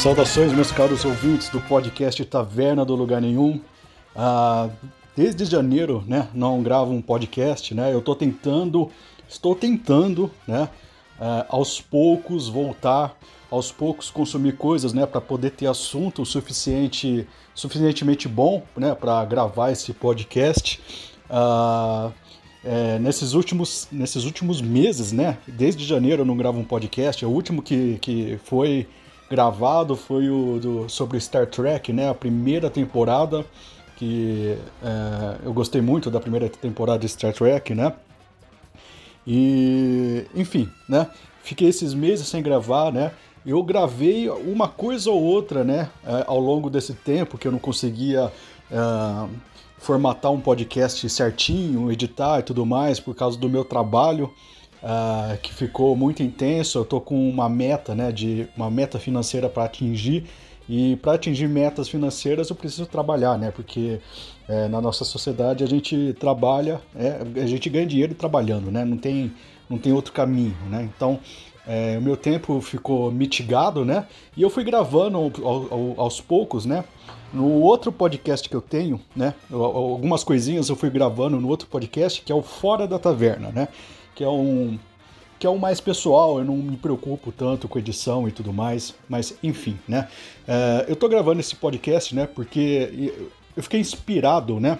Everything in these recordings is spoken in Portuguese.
Saudações, meus caros ouvintes do podcast Taverna do Lugar Nenhum. Ah, desde janeiro, né, não gravo um podcast, né? Eu tô tentando, estou tentando, né, ah, aos poucos voltar, aos poucos consumir coisas, né, para poder ter assunto suficiente, suficientemente bom, né, para gravar esse podcast. Ah, é, nesses, últimos, nesses últimos meses, né? Desde janeiro eu não gravo um podcast. O último que, que foi gravado foi o do, sobre Star Trek, né? A primeira temporada, que é, eu gostei muito da primeira temporada de Star Trek, né? E, enfim, né? Fiquei esses meses sem gravar, né? Eu gravei uma coisa ou outra, né? É, ao longo desse tempo que eu não conseguia é, formatar um podcast certinho, editar e tudo mais por causa do meu trabalho uh, que ficou muito intenso. Eu estou com uma meta, né, de uma meta financeira para atingir. E para atingir metas financeiras eu preciso trabalhar, né? Porque é, na nossa sociedade a gente trabalha, é, a gente ganha dinheiro trabalhando, né? Não tem, não tem outro caminho, né? Então é, o meu tempo ficou mitigado, né? E eu fui gravando ao, ao, aos poucos, né? No outro podcast que eu tenho, né? Algumas coisinhas eu fui gravando no outro podcast que é o Fora da Taverna, né? Que é um que é um mais pessoal, eu não me preocupo tanto com edição e tudo mais, mas enfim, né? Uh, eu tô gravando esse podcast, né? Porque eu fiquei inspirado, né?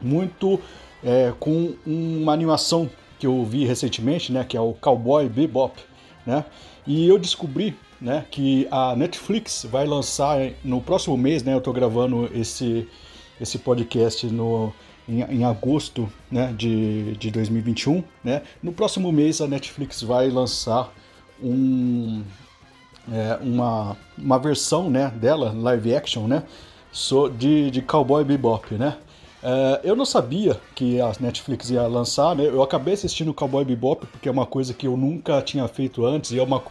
Muito é, com uma animação que eu vi recentemente, né? Que é o Cowboy Bebop, né? E eu descobri, né? Que a Netflix vai lançar no próximo mês, né? Eu tô gravando esse esse podcast no em, em agosto né, de, de 2021. Né? No próximo mês a Netflix vai lançar um, é, uma, uma versão né, dela, live action, né, so, de, de Cowboy Bebop. Né? É, eu não sabia que a Netflix ia lançar, né? eu acabei assistindo Cowboy Bebop porque é uma coisa que eu nunca tinha feito antes e é uma,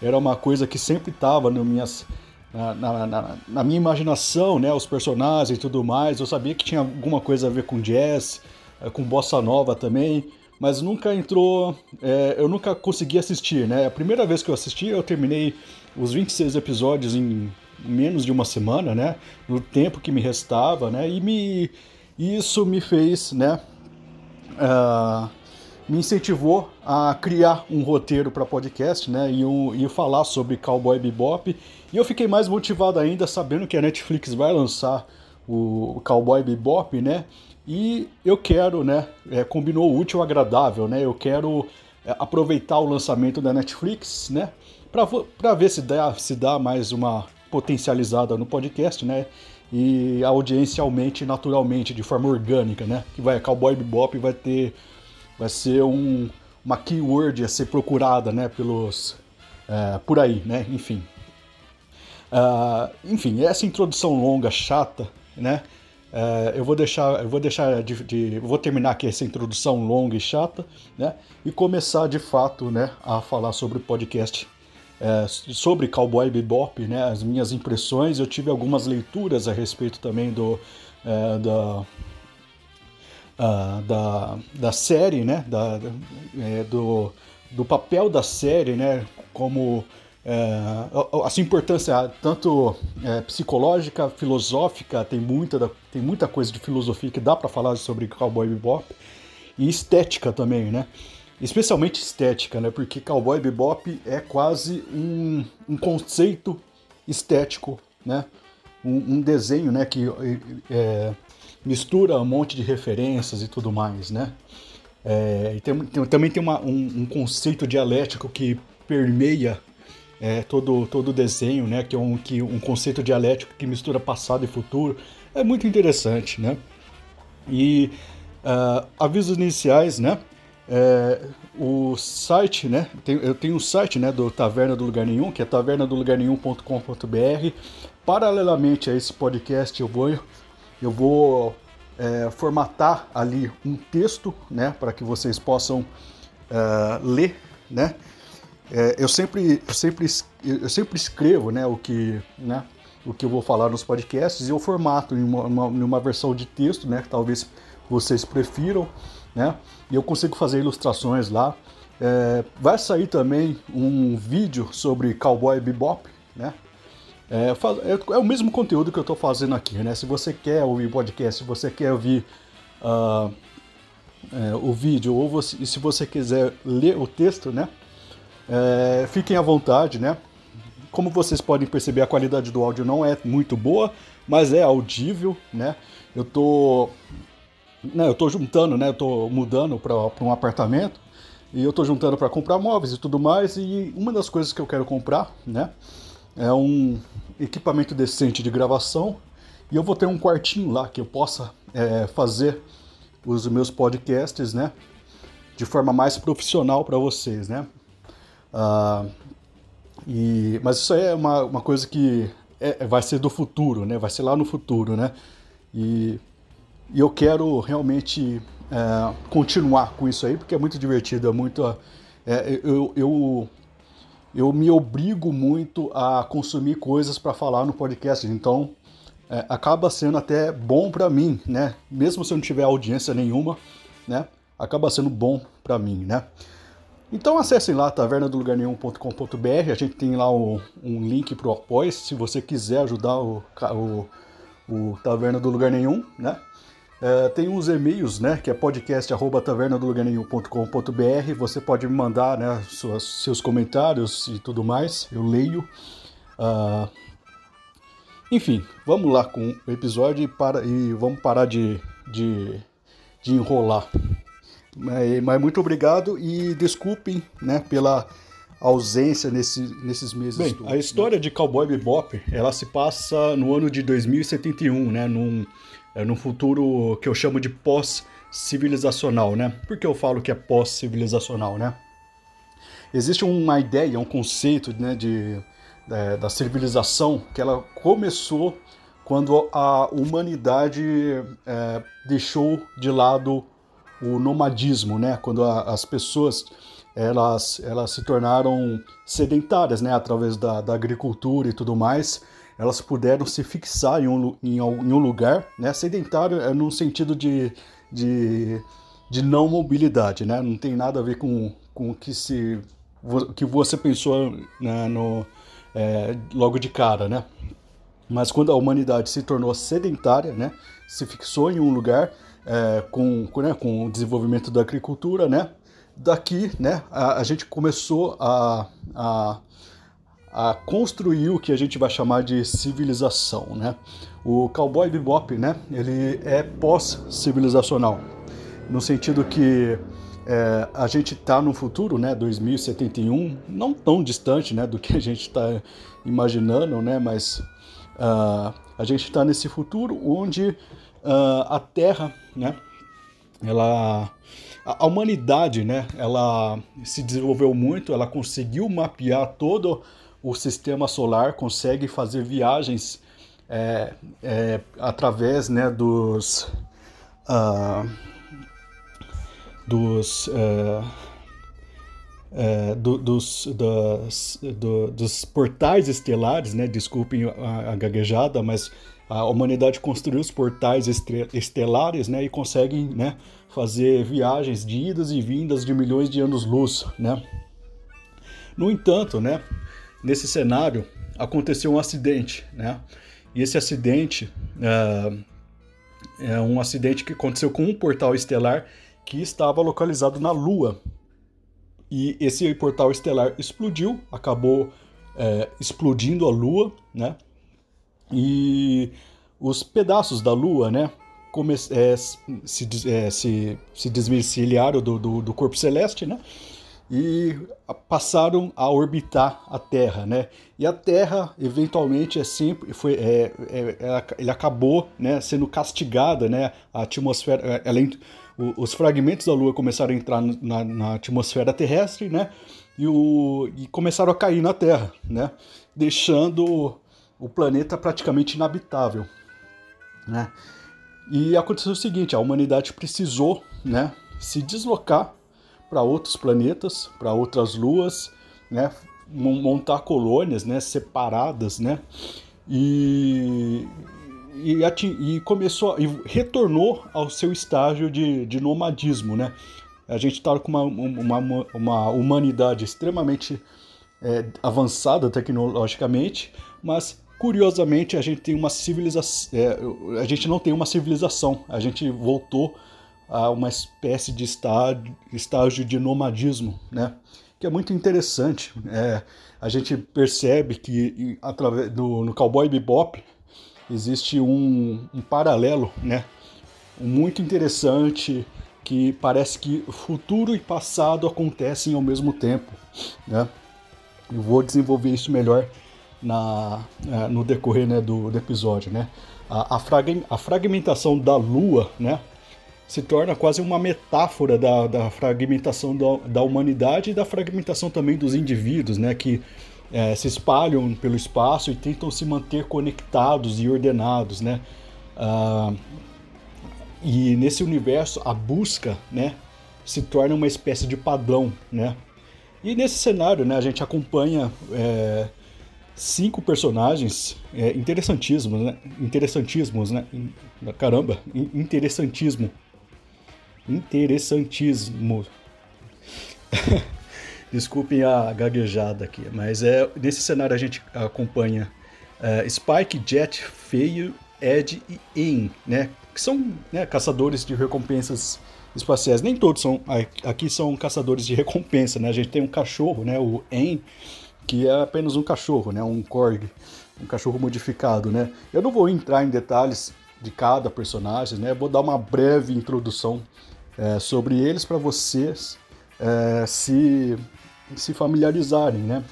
era uma coisa que sempre estava nas minhas na, na, na, na, minha imaginação, né, os personagens e tudo mais. Eu sabia que tinha alguma coisa a ver com jazz, eh, com bossa nova também, mas nunca entrou. É, eu nunca consegui assistir, né? A primeira vez que eu assisti, eu terminei os 26 episódios em menos de uma semana, né? No tempo que me restava, né? E me, isso me fez, né? Uh, me incentivou a criar um roteiro para podcast, né? E, um, e falar sobre Cowboy Bebop e eu fiquei mais motivado ainda sabendo que a Netflix vai lançar o Cowboy Bebop, né? E eu quero, né? É, combinou o útil agradável, né? Eu quero é, aproveitar o lançamento da Netflix, né? Para ver se dá, se dá mais uma potencializada no podcast, né? E a audiência aumente naturalmente, de forma orgânica, né? Que vai, Cowboy Bebop vai ter, vai ser um, uma keyword a ser procurada, né? Pelos, é, por aí, né? Enfim, Uh, enfim, essa introdução longa, chata, né? Uh, eu vou deixar, eu vou deixar de, de, vou terminar aqui essa introdução longa e chata, né? E começar de fato, né, a falar sobre o podcast, uh, sobre Cowboy Bebop, né? As minhas impressões. Eu tive algumas leituras a respeito também do é, da da, da série, né? Da, é, do, do papel da série, né? Como é, a sua importância tanto é, psicológica, filosófica, tem muita, tem muita coisa de filosofia que dá para falar sobre Cowboy Bebop, e estética também, né? Especialmente estética, né? Porque Cowboy Bebop é quase um, um conceito estético, né? Um, um desenho, né? Que é, mistura um monte de referências e tudo mais, né? É, e tem, tem, também tem uma, um, um conceito dialético que permeia é, todo todo o desenho, né, que é um, que, um conceito dialético que mistura passado e futuro, é muito interessante, né? E uh, avisos iniciais, né? É, o site, né? eu tenho um site né, do Taverna do Lugar Nenhum, que é tavernadolugarnenhum.com.br. Paralelamente a esse podcast, eu vou, eu vou é, formatar ali um texto, né? Para que vocês possam é, ler, né? É, eu, sempre, eu, sempre, eu sempre escrevo né, o, que, né, o que eu vou falar nos podcasts e eu formato em uma, uma, em uma versão de texto, né? Que talvez vocês prefiram, né? E eu consigo fazer ilustrações lá. É, vai sair também um vídeo sobre Cowboy Bebop? É, é, o mesmo conteúdo que eu estou fazendo aqui, né? Se você quer ouvir podcast, se você quer ouvir uh, é, o vídeo, ou você, se você quiser ler o texto, né? É, fiquem à vontade, né? Como vocês podem perceber, a qualidade do áudio não é muito boa, mas é audível, né? Eu tô né, eu tô juntando, né, eu tô mudando para um apartamento e eu tô juntando para comprar móveis e tudo mais e uma das coisas que eu quero comprar, né, é um equipamento decente de gravação e eu vou ter um quartinho lá que eu possa é, fazer os meus podcasts, né, de forma mais profissional para vocês, né. Ah, e, mas isso aí é uma, uma coisa que é, vai ser do futuro, né, vai ser lá no futuro, né. E e eu quero realmente é, continuar com isso aí, porque é muito divertido, é muito. É, eu, eu, eu me obrigo muito a consumir coisas para falar no podcast, então é, acaba sendo até bom para mim, né? Mesmo se eu não tiver audiência nenhuma, né? Acaba sendo bom para mim, né? Então acessem lá tavernadolugarnenhum.com.br, a gente tem lá um, um link o apoio, se você quiser ajudar o, o, o Taverna do Lugar Nenhum, né? É, tem uns e-mails, né, que é podcast@tavernadolugarnenhum.com.br. Você pode me mandar, né, suas, seus comentários e tudo mais. Eu leio. Uh, enfim, vamos lá com o episódio e, para, e vamos parar de, de, de enrolar. Mas, mas, muito obrigado e desculpem, né, pela ausência nesse, nesses meses. Bem, a história de Cowboy Bebop, ela se passa no ano de 2071, né, num é, num futuro que eu chamo de pós-civilizacional, né? Por que eu falo que é pós-civilizacional, né? Existe uma ideia, um conceito né, de, é, da civilização que ela começou quando a humanidade é, deixou de lado o nomadismo, né? Quando a, as pessoas elas, elas se tornaram sedentárias, né? Através da, da agricultura e tudo mais elas puderam se fixar em um, em, um lugar, né? Sedentário é no sentido de, de, de não mobilidade, né? Não tem nada a ver com, com o que, se, que você pensou né, no, é, logo de cara, né? Mas quando a humanidade se tornou sedentária, né? Se fixou em um lugar é, com, com, né, com o desenvolvimento da agricultura, né? Daqui, né? A, a gente começou a, a a construir o que a gente vai chamar de civilização, né? O Cowboy Bebop, né? Ele é pós-civilizacional, no sentido que é, a gente está no futuro, né? 2071, não tão distante, né? Do que a gente está imaginando, né? Mas uh, a gente está nesse futuro onde uh, a Terra, né? Ela a humanidade, né, ela se desenvolveu muito, ela conseguiu mapear todo o sistema solar consegue fazer viagens é, é, através né, dos, uh, dos, uh, uh, do, dos, das, do, dos portais estelares, né? desculpem a, a gaguejada, mas a humanidade construiu os portais estelares né? e conseguem né, fazer viagens de idas e vindas de milhões de anos-luz. Né? No entanto, né, nesse cenário aconteceu um acidente, né? E esse acidente é, é um acidente que aconteceu com um portal estelar que estava localizado na Lua. E esse portal estelar explodiu, acabou é, explodindo a Lua, né? E os pedaços da Lua, né? Come é, se, é, se, se desvencilharam do, do, do corpo celeste, né? E passaram a orbitar a Terra, né? E a Terra, eventualmente, é sempre foi, é, é, ele acabou, né, sendo castigada, né? A atmosfera, é, ela, os fragmentos da Lua começaram a entrar na, na atmosfera terrestre, né? E, o, e começaram a cair na Terra, né? Deixando o planeta praticamente inabitável, né? E aconteceu o seguinte, a humanidade precisou, né, se deslocar para outros planetas, para outras luas, né? montar colônias né? separadas, né? E, e, e, começou e retornou ao seu estágio de, de nomadismo, né? A gente está com uma, uma, uma humanidade extremamente é, avançada tecnologicamente, mas curiosamente a gente tem uma civilização, é, a gente não tem uma civilização, a gente voltou a uma espécie de estágio, estágio de nomadismo, né? Que é muito interessante. É, a gente percebe que através do, no Cowboy Bebop existe um, um paralelo, né? Muito interessante que parece que futuro e passado acontecem ao mesmo tempo, né? Eu vou desenvolver isso melhor na, é, no decorrer né, do, do episódio, né? A, a, frag, a fragmentação da Lua, né? Se torna quase uma metáfora da, da fragmentação da, da, humanidade e da fragmentação também dos indivíduos, né, que é, se espalham pelo espaço e tentam se manter conectados e ordenados, né. Ah, e nesse universo a busca, né, se torna uma espécie de padrão, né. E nesse cenário, né, a gente acompanha é, cinco personagens é, interessantíssimos, né, interessantíssimos, né, caramba, interessantíssimo interessantíssimo. Desculpem a gaguejada aqui, mas é nesse cenário a gente acompanha uh, Spike, Jet, Feio, Ed e Aim, né? Que são né, caçadores de recompensas espaciais. Nem todos são aqui são caçadores de recompensa, né? A gente tem um cachorro, né? O Aim, que é apenas um cachorro, né? Um Korg, um cachorro modificado, né? Eu não vou entrar em detalhes de cada personagem, né? Vou dar uma breve introdução é, sobre eles para vocês é, se, se familiarizarem, né?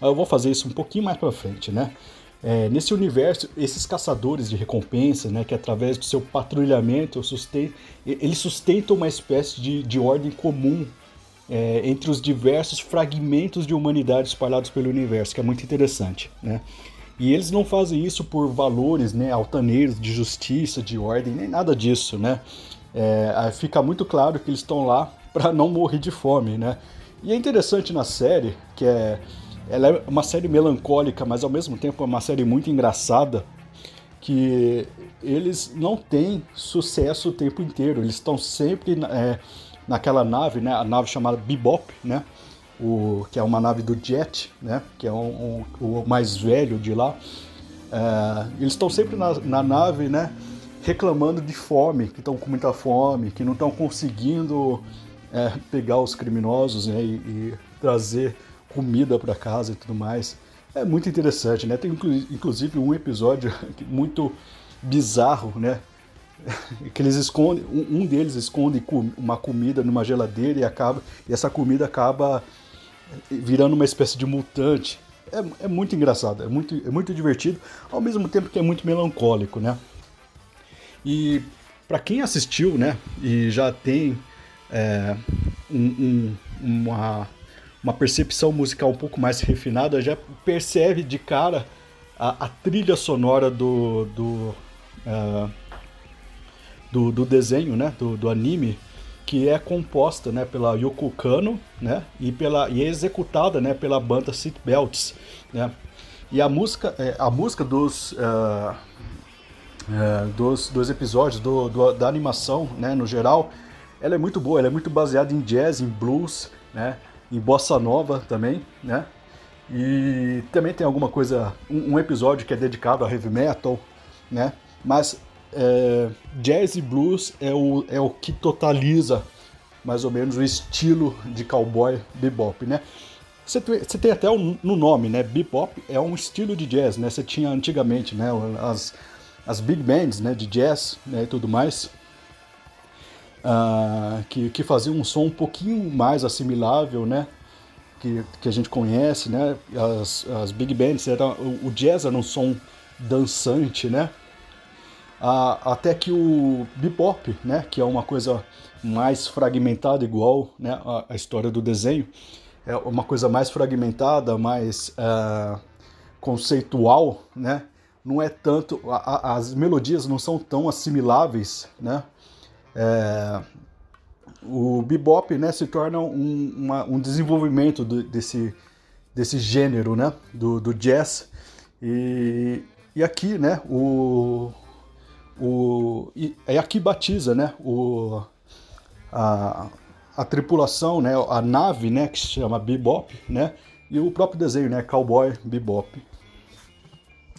Eu vou fazer isso um pouquinho mais para frente, né? É, nesse universo, esses caçadores de recompensa, né, que através do seu patrulhamento eles sustentam uma espécie de, de ordem comum é, entre os diversos fragmentos de humanidade espalhados pelo universo, que é muito interessante, né? E eles não fazem isso por valores né, altaneiros de justiça, de ordem, nem nada disso, né? É, fica muito claro que eles estão lá para não morrer de fome, né? E é interessante na série que é, ela é uma série melancólica, mas ao mesmo tempo é uma série muito engraçada, que eles não têm sucesso o tempo inteiro, eles estão sempre é, naquela nave, né? A nave chamada Bebop, né? O, que é uma nave do Jet, né? Que é um, um, o mais velho de lá. É, eles estão sempre na, na nave, né? Reclamando de fome, que estão com muita fome, que não estão conseguindo é, pegar os criminosos né, e, e, trazer comida para casa e tudo mais. É muito interessante, né? Tem inclusive um episódio muito bizarro, né? Que eles escondem, um deles esconde uma comida numa geladeira e acaba e essa comida acaba virando uma espécie de mutante. É, é muito engraçado, é muito, é muito divertido, ao mesmo tempo que é muito melancólico, né? E para quem assistiu, né, e já tem é, um, um, uma, uma percepção musical um pouco mais refinada, já percebe de cara a, a trilha sonora do, do, uh, do, do, desenho, né, do, do anime, que é composta né, pela Yoko Kano né, e, pela, e é executada né, pela banda Seatbelts. Né, e a música, é, a música dos, uh, é, dos, dos episódios, do, do, da animação, né, no geral, ela é muito boa, ela é muito baseada em jazz, em blues, né, em bossa nova também, né, e também tem alguma coisa, um, um episódio que é dedicado a heavy metal, né, mas é, jazz e blues é o, é o que totaliza mais ou menos o estilo de cowboy bebop, né. Você tem até no nome, né? Bebop é um estilo de jazz, né? Você tinha antigamente, né? As, as big bands né, de jazz né, e tudo mais. uh, que, que fazia um som um pouquinho mais assimilável, né? Que, que a gente conhece, né? As, as big bands, era, o, o jazz era um som dançante, né? Uh, até que o bebop, né? Que é uma coisa mais fragmentada, igual né, a, a história do desenho, é uma coisa mais fragmentada, mais uh, conceitual, né? Não é tanto, a, a, as melodias não são tão assimiláveis, né? É, o bebop né, se torna um, uma, um desenvolvimento do, desse, desse gênero né, do, do jazz. E, e aqui, né, o, o, e, é aqui batiza né, o, a, a tripulação, né, a nave né, que se chama Bebop, né, e o próprio desenho, né, Cowboy Bebop.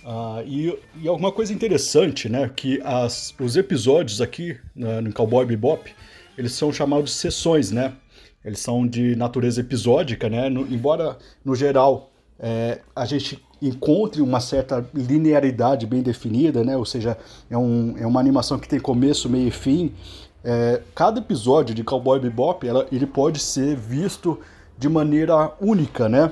Uh, e, e alguma coisa interessante, né, que as, os episódios aqui né, no Cowboy Bebop, eles são chamados sessões, né? Eles são de natureza episódica, né? No, embora, no geral, é, a gente encontre uma certa linearidade bem definida, né? Ou seja, é, um, é uma animação que tem começo, meio e fim. É, cada episódio de Cowboy Bebop, ela, ele pode ser visto de maneira única, né?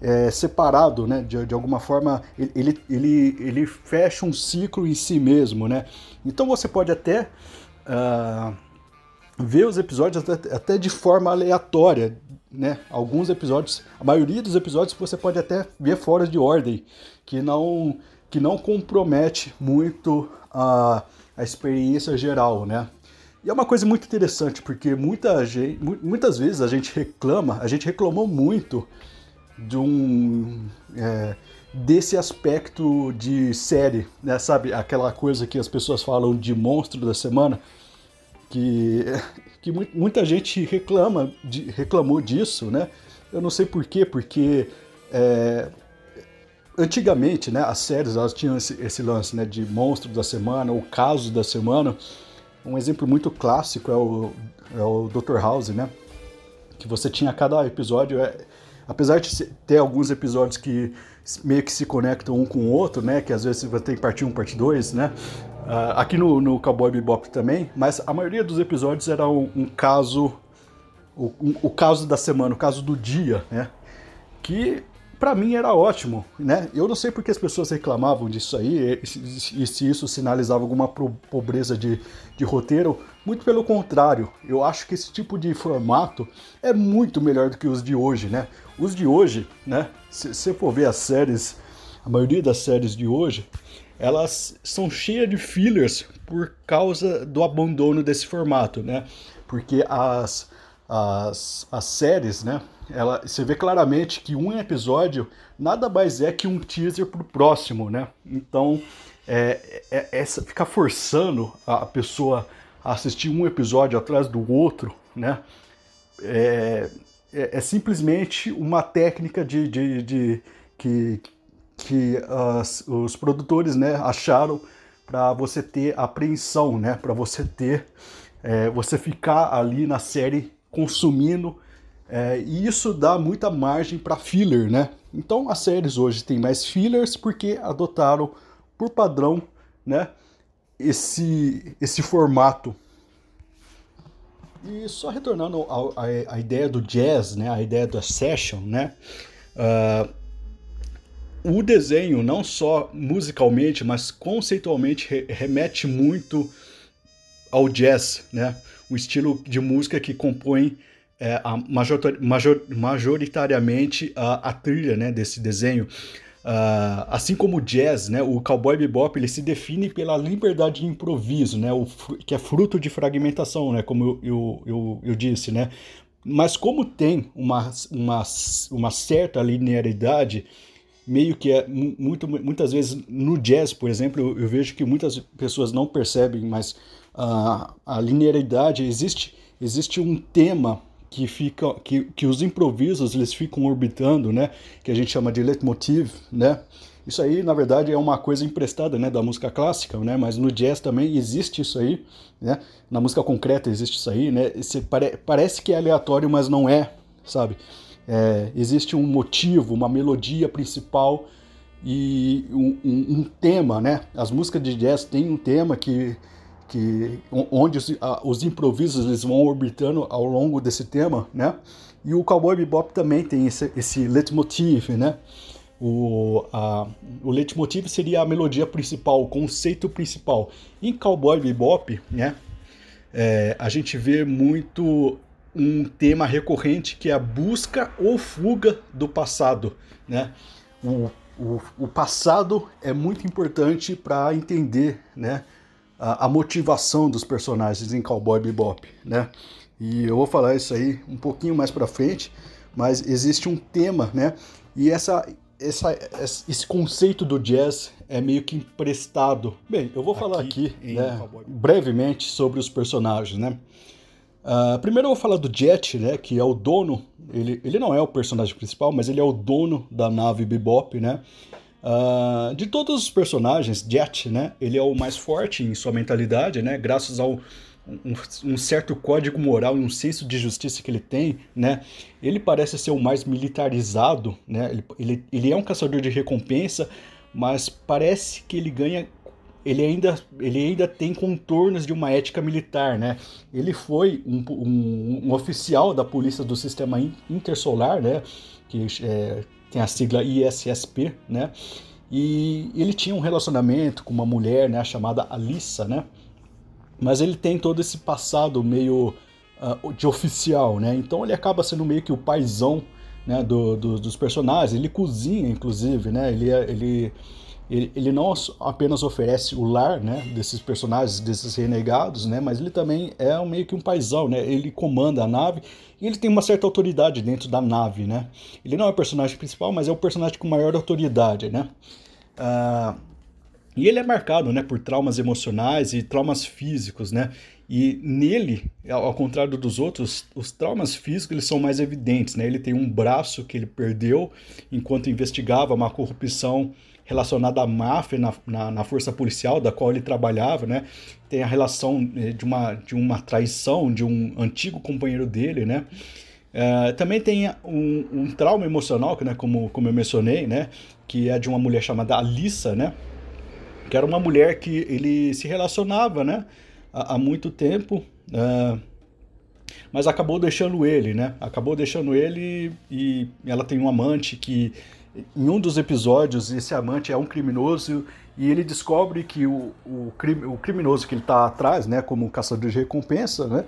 É, separado, né? De, de alguma forma, ele, ele, ele fecha um ciclo em si mesmo, né? Então você pode até uh, ver os episódios até, até de forma aleatória, né? Alguns episódios, a maioria dos episódios você pode até ver fora de ordem, que não, que não compromete muito a, a experiência geral, né? E é uma coisa muito interessante, porque muita gente, muitas vezes a gente reclama, a gente reclamou muito de um é, desse aspecto de série, né? Sabe aquela coisa que as pessoas falam de monstro da semana, que que muita gente reclama, de, reclamou disso, né? Eu não sei por quê, porque é, antigamente, né, as séries elas tinham esse, esse, lance, né, de monstro da semana, o caso da semana. Um exemplo muito clássico é o, é o Dr. House, né? Que você tinha cada episódio é, apesar de ter alguns episódios que meio que se conectam um com o outro, né? Que às vezes você tem parte 1, parte 2, né? Uh, aqui no, no Cowboy Bebop também, mas a maioria dos episódios era um, um caso, o, um, o caso da semana, o caso do dia, né? Que para mim era ótimo, né? Eu não sei porque as pessoas reclamavam disso aí, e se isso sinalizava alguma pobreza de, de roteiro. Muito pelo contrário, eu acho que esse tipo de formato é muito melhor do que os de hoje, né? Os de hoje, né? Se você for ver as séries, a maioria das séries de hoje, elas são cheias de fillers por causa do abandono desse formato, né? Porque as, as, as séries, né? ela, você vê claramente que um episódio nada mais é que um teaser pro próximo, né? Então, é, é, é ficar forçando a pessoa a assistir um episódio atrás do outro, né? É, é, é simplesmente uma técnica de, de, de que, que as, os produtores né, acharam para você ter apreensão, né? Para você ter, é, você ficar ali na série consumindo é, e isso dá muita margem para filler, né? Então as séries hoje têm mais fillers porque adotaram por padrão, né? Esse, esse formato. E só retornando à ideia do jazz, né? A ideia da session, né? Uh, o desenho, não só musicalmente, mas conceitualmente, remete muito ao jazz, né? O estilo de música que compõe é, a major, major, majoritariamente a, a, trilha né, desse desenho. Uh, assim como o jazz, né, o cowboy bebop ele se define pela liberdade de improviso, né, o, que é fruto de fragmentação, né, como eu, eu, eu, eu disse, né, mas como tem uma, uma, uma certa linearidade, meio que é muito, muitas vezes no jazz, por exemplo, eu, eu vejo que muitas pessoas não percebem, mas uh, a linearidade existe, existe um tema que fica que, que os improvisos eles ficam orbitando, né, que a gente chama de leitmotiv, né? Isso aí, na verdade, é uma coisa emprestada, né, da música clássica, né? Mas no jazz também existe isso aí, né? Na música concreta existe isso aí, né? Esse, pare, parece que é aleatório, mas não é, sabe? É, existe um motivo, uma melodia principal e um, um, um, tema, né? As músicas de jazz têm um tema que que onde os, os, improvisos eles vão orbitando ao longo desse tema, né? E o Cowboy Bebop também tem esse, esse leitmotiv, né? O, a, o leitmotiv seria a melodia principal, o conceito principal. Em Cowboy Bebop, né? É, a gente vê muito um tema recorrente que é a busca ou fuga do passado, né? O, o, o passado é muito importante para entender, né? A, a motivação dos personagens em Cowboy Bebop, né? E eu vou falar isso aí um pouquinho mais para frente, mas existe um tema, né? E essa, essa, esse conceito do jazz é meio que emprestado. Bem, eu vou falar aqui, aqui né, brevemente sobre os personagens, né? Uh, primeiro eu vou falar do Jet, né, que é o dono, ele, ele não é o personagem principal, mas ele é o dono da nave Bebop, né? Uh, de todos os personagens, Jet, né, ele é o mais forte em sua mentalidade, né, graças ao um, um, certo código moral e um senso de justiça que ele tem, né, ele parece ser o mais militarizado, né, ele, ele, ele é um caçador de recompensa, mas parece que ele ganha ele ainda, ele ainda tem contornos de uma ética militar, né? Ele foi um, um, um oficial da polícia do sistema intersolar, né? Que é, tem a sigla ISSP, né? E ele tinha um relacionamento com uma mulher, né, chamada Alissa, né? Mas ele tem todo esse passado meio uh, de oficial, né? Então ele acaba sendo meio que o paizão, né, do, do, dos personagens. Ele cozinha, inclusive, né? Ele, é, ele ele, ele não apenas oferece o lar né, desses personagens, desses renegados, né, mas ele também é meio que um paizão, né? Ele comanda a nave e ele tem uma certa autoridade dentro da nave, né? Ele não é o personagem principal, mas é o personagem com maior autoridade, né? Uh, e ele é marcado, né, por traumas emocionais e traumas físicos, né? E nele, ao contrário dos outros, os traumas físicos eles são mais evidentes, né? Ele tem um braço que ele perdeu enquanto investigava uma corrupção relacionada à máfia na, na, na, força policial da qual ele trabalhava, né? Tem a relação eh, de uma, de uma traição de um antigo companheiro dele, né? Uh, também tem um, um, trauma emocional, que, né, como, como eu mencionei, né? Que é de uma mulher chamada Alissa, né? Que era uma mulher que ele se relacionava, né? Há, há muito tempo, uh, mas acabou deixando ele, né? Acabou deixando ele e ela tem um amante que em um dos episódios, esse amante é um criminoso e ele descobre que o, o, crime, o criminoso que ele está atrás, né, como caçador de recompensa, né,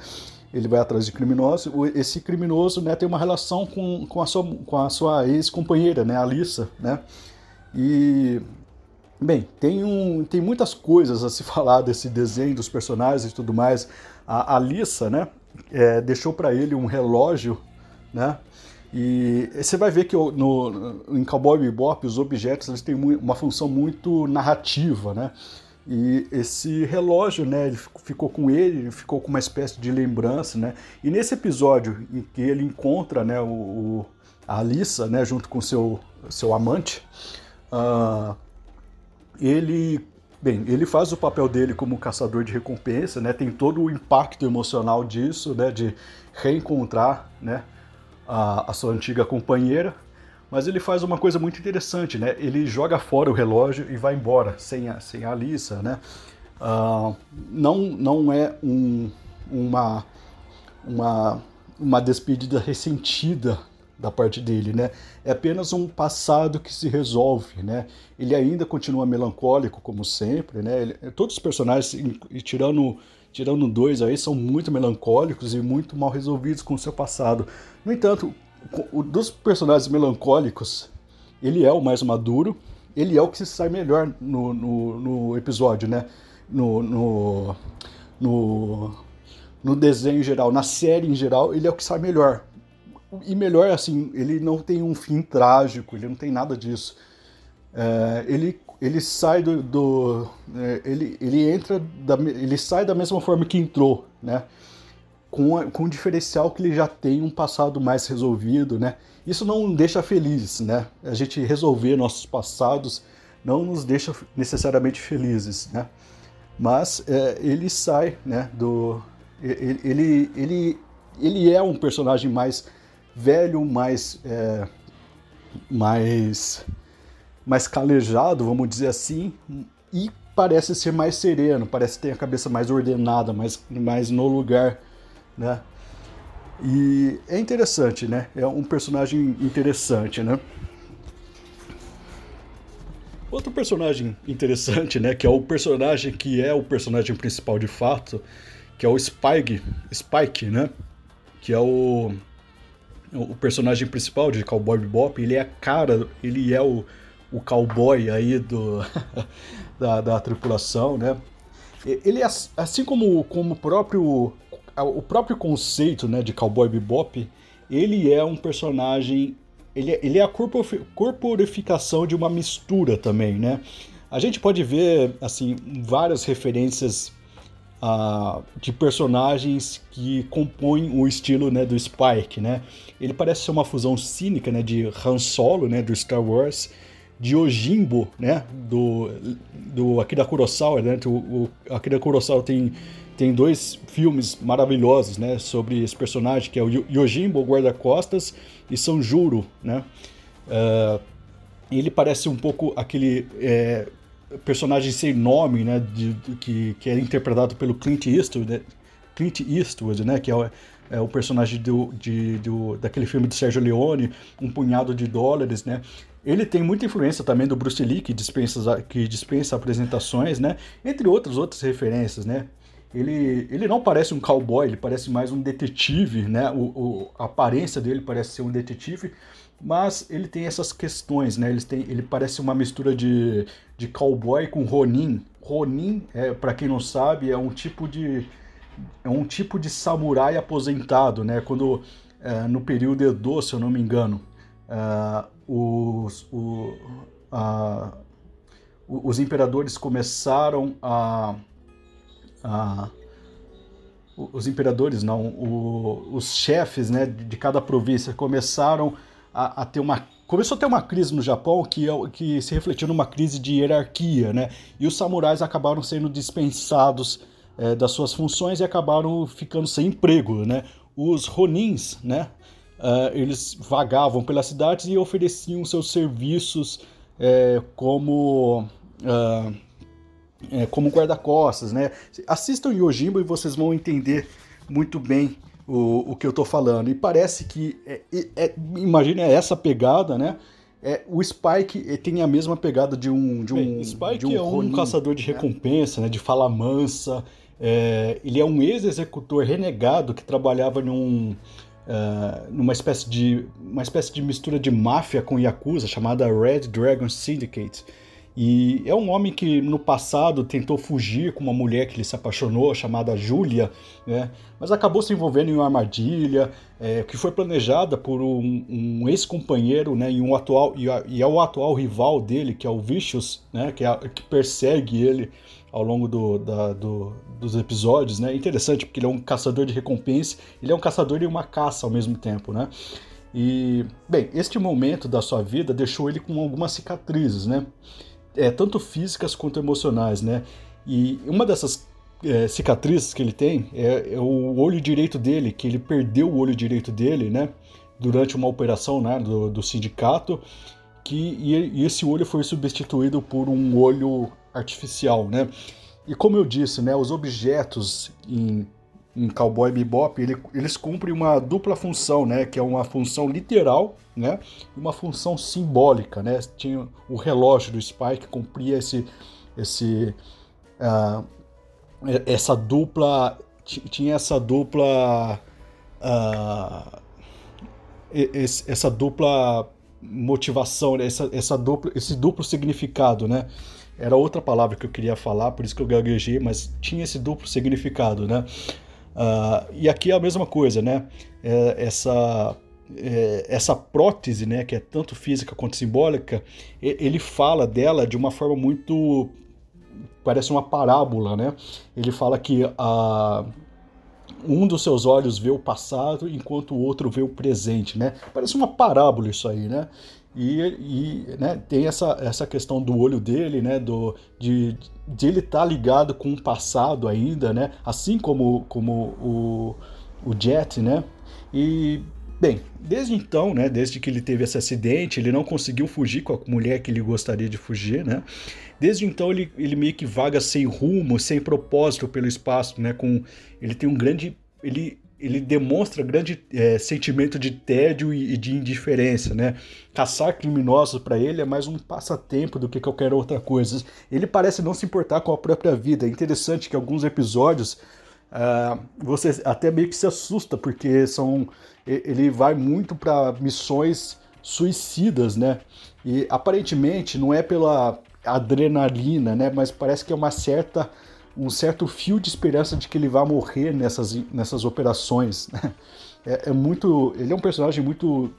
ele vai atrás de criminoso, esse criminoso né, tem uma relação com, com a sua, com sua ex-companheira, né, Alissa, né, e, bem, tem, um, tem muitas coisas a se falar desse desenho dos personagens e tudo mais. A Alissa, né, é, deixou para ele um relógio, né, e você vai ver que no, em Cowboy Bebop os objetos eles têm uma função muito narrativa, né? E esse relógio, né, ele ficou com ele, ele ficou com uma espécie de lembrança, né? E nesse episódio em que ele encontra, né, o, o a Alissa, né, junto com seu seu amante, uh, ele Bem, ele faz o papel dele como caçador de recompensa, né? Tem todo o impacto emocional disso, né? De reencontrar, né? A, a sua antiga companheira, mas ele faz uma coisa muito interessante, né? Ele joga fora o relógio e vai embora, sem a, sem a Alissa, né? Uh, não, não é um, uma, uma, uma despedida ressentida da parte dele, né? É apenas um passado que se resolve, né? Ele ainda continua melancólico, como sempre, né? Ele, todos os personagens, tirando tirando dois aí, são muito melancólicos e muito mal resolvidos com o seu passado. No entanto, o dos personagens melancólicos, ele é o mais maduro, ele é o que se sai melhor no, no, no episódio, né? No, no, no, no, desenho em geral, na série em geral, ele é o que sai melhor. E melhor, assim, ele não tem um fim trágico, ele não tem nada disso. É, ele ele sai do, do é, ele, ele entra da, ele sai da mesma forma que entrou, né? Com, com o diferencial que ele já tem um passado mais resolvido, né? Isso não deixa felizes, né? A gente resolver nossos passados não nos deixa necessariamente felizes, né? Mas é, ele sai, né? Do ele, ele, ele, ele é um personagem mais velho, mais é, mais mais calejado, vamos dizer assim, e parece ser mais sereno, parece ter a cabeça mais ordenada, mais, mais no lugar, né? E é interessante, né? É um personagem interessante, né? Outro personagem interessante, né, que é o personagem que é o personagem principal de fato, que é o Spike, Spike, né, que é o o personagem principal de Cowboy Bebop, ele é a cara, ele é o, o cowboy aí do, da, da tripulação, né? Ele assim como, como próprio o próprio conceito, né, de Cowboy Bebop, ele é um personagem ele, é, ele é a corporificação de uma mistura também, né? A gente pode ver, assim, várias referências uh, de personagens que compõem o estilo né, do Spike, né? Ele parece ser uma fusão cínica, né, de Han Solo, né, do Star Wars, de Ojimbo, né, do, do Akira Kurosawa, né? O, o Akira Kurosawa tem tem dois filmes maravilhosos, né, sobre esse personagem, que é o Yojimbo, guarda-costas, e São Juro, né. Uh, ele parece um pouco aquele é, personagem sem nome, né, de, de, que, que é interpretado pelo Clint Eastwood, né, Clint Eastwood, né, que é o, é o personagem do, de, do, daquele filme do Sérgio Leone, Um Punhado de Dólares, né. Ele tem muita influência também do Bruce Lee, que dispensa, que dispensa apresentações, né, entre outras outras referências, né ele, ele não parece um cowboy, ele parece mais um detetive, né? O, o, a aparência dele parece ser um detetive, mas ele tem essas questões, né? Ele, tem, ele parece uma mistura de, de cowboy com Ronin. Ronin, é, para quem não sabe, é um tipo de é um tipo de samurai aposentado, né? Quando é, no período Edo, se eu não me engano, é, os, o, a, os imperadores começaram a a, os imperadores, não, o, os chefes né, de cada província começaram a, a, ter uma. Começou a ter uma crise no Japão que, é que se refletiu numa crise de hierarquia, né? E os samurais acabaram sendo dispensados é, das suas funções e acabaram ficando sem emprego, né? Os ronins, né? Uh, eles vagavam pelas cidades e ofereciam seus serviços é, como uh, é, como guarda-costas, né? Assistam Yojimbo e vocês vão entender muito bem o, o que eu tô falando. E parece que, é, é, imagina essa pegada, né? É, o Spike tem a mesma pegada de um de um Bem, Spike de um é um Ronin, caçador de né? recompensa, né? De fala mansa. É, ele é um ex-executor renegado que trabalhava num uh, numa espécie de uma espécie de mistura de máfia com yakuza chamada Red Dragon Syndicate. E é um homem que no passado tentou fugir com uma mulher que ele se apaixonou, chamada Júlia, né? mas acabou se envolvendo em uma armadilha é, que foi planejada por um, um ex-companheiro né? e, um atual, e, e, é o atual rival dele, que é o Vicious, né? que, é, que persegue ele ao longo do, da, do, dos episódios. Né? Interessante, porque ele é um caçador de recompensa, ele é um caçador e uma caça ao mesmo tempo. Né? E, bem, este momento da sua vida deixou ele com algumas cicatrizes, né? é, tanto físicas quanto emocionais, né? E uma dessas é, cicatrizes que ele tem é, é, o olho direito dele, que ele perdeu o olho direito dele, né? Durante uma operação né, do, do sindicato, que, e, e esse olho foi substituído por um olho artificial, né? E como eu disse, né, os objetos em em Cowboy Bebop, ele, eles cumprem uma dupla função, né? Que é uma função literal, né? E uma função simbólica, né? Tinha o relógio do Spike cumpria esse, esse, uh, essa dupla, tinha essa dupla, uh, essa dupla motivação, né? essa, essa dupla, esse duplo significado, né? Era outra palavra que eu queria falar, por isso que eu gaguejei, mas tinha esse duplo significado, né? Uh, e aqui é a mesma coisa, né? É, essa, é, essa prótese, né, que é tanto física quanto simbólica, ele fala dela de uma forma muito. parece uma parábola, né? Ele fala que a. Um dos seus olhos vê o passado enquanto o outro vê o presente, né? Parece uma parábola isso aí, né? E, e né, tem essa, essa questão do olho dele, né, do, de, de ele estar tá ligado com o passado ainda, né, assim como, como o, o Jet, né, e Bem, desde então, né, desde que ele teve esse acidente, ele não conseguiu fugir com a mulher que ele gostaria de fugir, né? Desde então ele, ele meio que vaga sem rumo, sem propósito pelo espaço, né? Com ele tem um grande ele ele demonstra grande é, sentimento de tédio e, e, de indiferença, né? Caçar criminosos para ele é mais um passatempo do que qualquer outra coisa. Ele parece não se importar com a própria vida. É interessante que alguns episódios uh, você até meio que se assusta porque são ele vai muito para missões suicidas, né? E aparentemente não é pela adrenalina, né? Mas parece que é uma certa um certo fio de esperança de que ele vai morrer nessas, nessas operações. Né? É, é, muito, ele é um personagem muito,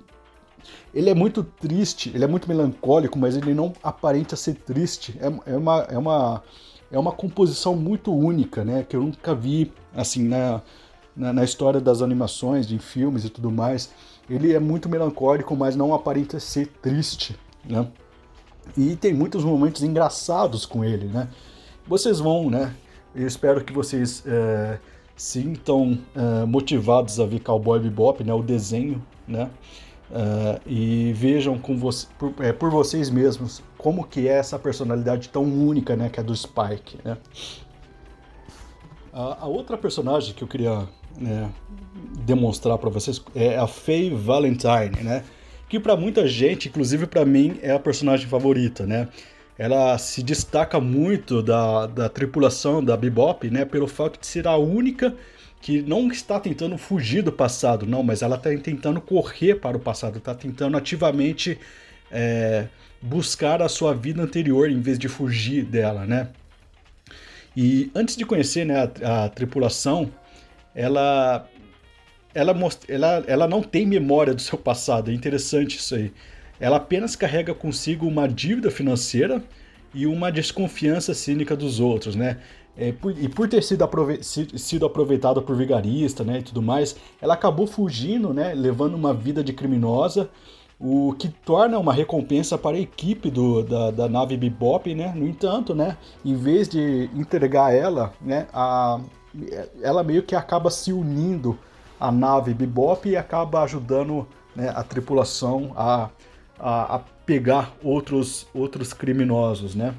ele é muito triste, ele é muito melancólico, mas ele não aparenta ser triste. É, é uma, é uma, é uma composição muito única, né? Que eu nunca vi assim na, na, na história das animações, de filmes e tudo mais. Ele é muito melancólico, mas não aparenta ser triste, né? E tem muitos momentos engraçados com ele, né? Vocês vão, né? Eu espero que vocês é, sintam é, motivados a ver Cowboy Bebop, né? O desenho, né? Uh, e vejam com você, por, é, por, vocês mesmos como que é essa personalidade tão única, né, que é do Spike, né? A, a outra personagem que eu queria né, demonstrar para vocês é a Faye Valentine, né? Que para muita gente, inclusive para mim, é a personagem favorita, né? Ela se destaca muito da, da tripulação da Bebop, né? Pelo fato de ser a única que não está tentando fugir do passado, não, mas ela está tentando correr para o passado, está tentando ativamente é, buscar a sua vida anterior em vez de fugir dela, né? E antes de conhecer né, a, a tripulação, ela, ela, ela, ela não tem memória do seu passado, é interessante isso aí. Ela apenas carrega consigo uma dívida financeira e uma desconfiança cínica dos outros, né? É, por, e por ter sido, aprove sido aproveitada por vigarista né, e tudo mais, ela acabou fugindo, né, levando uma vida de criminosa, o que torna uma recompensa para a equipe do, da, da nave Bebop, né? No entanto, né, em vez de entregar ela, né, a, ela meio que acaba se unindo à nave Bebop e acaba ajudando né, a tripulação a, a, a pegar outros, outros criminosos, né?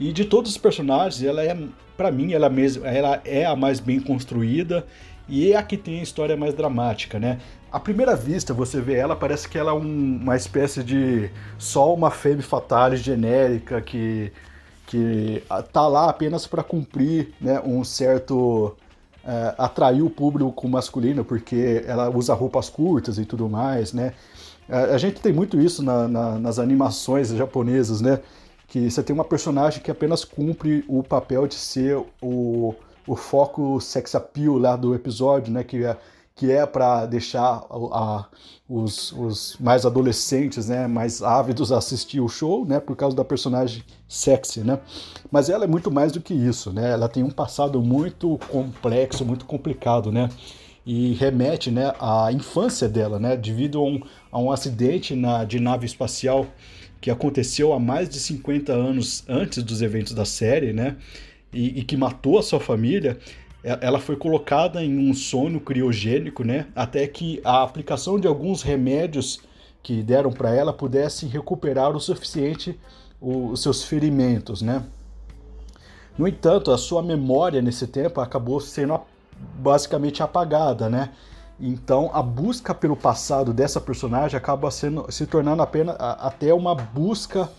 E de todos os personagens, ela é, para mim, ela, mesma, ela é a mais bem construída e é a que tem a história mais dramática, né? À primeira vista, você vê ela, parece que ela é um, uma espécie de só uma femme fatale genérica que, que tá lá apenas para cumprir né, um certo. É, atrair o público masculino, porque ela usa roupas curtas e tudo mais, né? A, gente tem muito isso na, na, nas animações japonesas, né? que você tem uma personagem que apenas cumpre o papel de ser o, o foco sex appeal lá do episódio, né? Que é, que é para deixar a, a, os, os, mais adolescentes, né? Mais ávidos a assistir o show, né? Por causa da personagem sexy, né? Mas ela é muito mais do que isso, né? Ela tem um passado muito complexo, muito complicado, né? E remete né, à infância dela, né, devido a um, a um acidente na, de nave espacial que aconteceu há mais de 50 anos antes dos eventos da série, né? E, e, que matou a sua família, ela foi colocada em um sono criogênico, né? Até que a aplicação de alguns remédios que deram para ela pudesse recuperar o suficiente os seus ferimentos, né? No entanto, a sua memória nesse tempo acabou sendo basicamente apagada, né? Então a busca pelo passado dessa personagem acaba sendo, se tornando apenas até uma busca.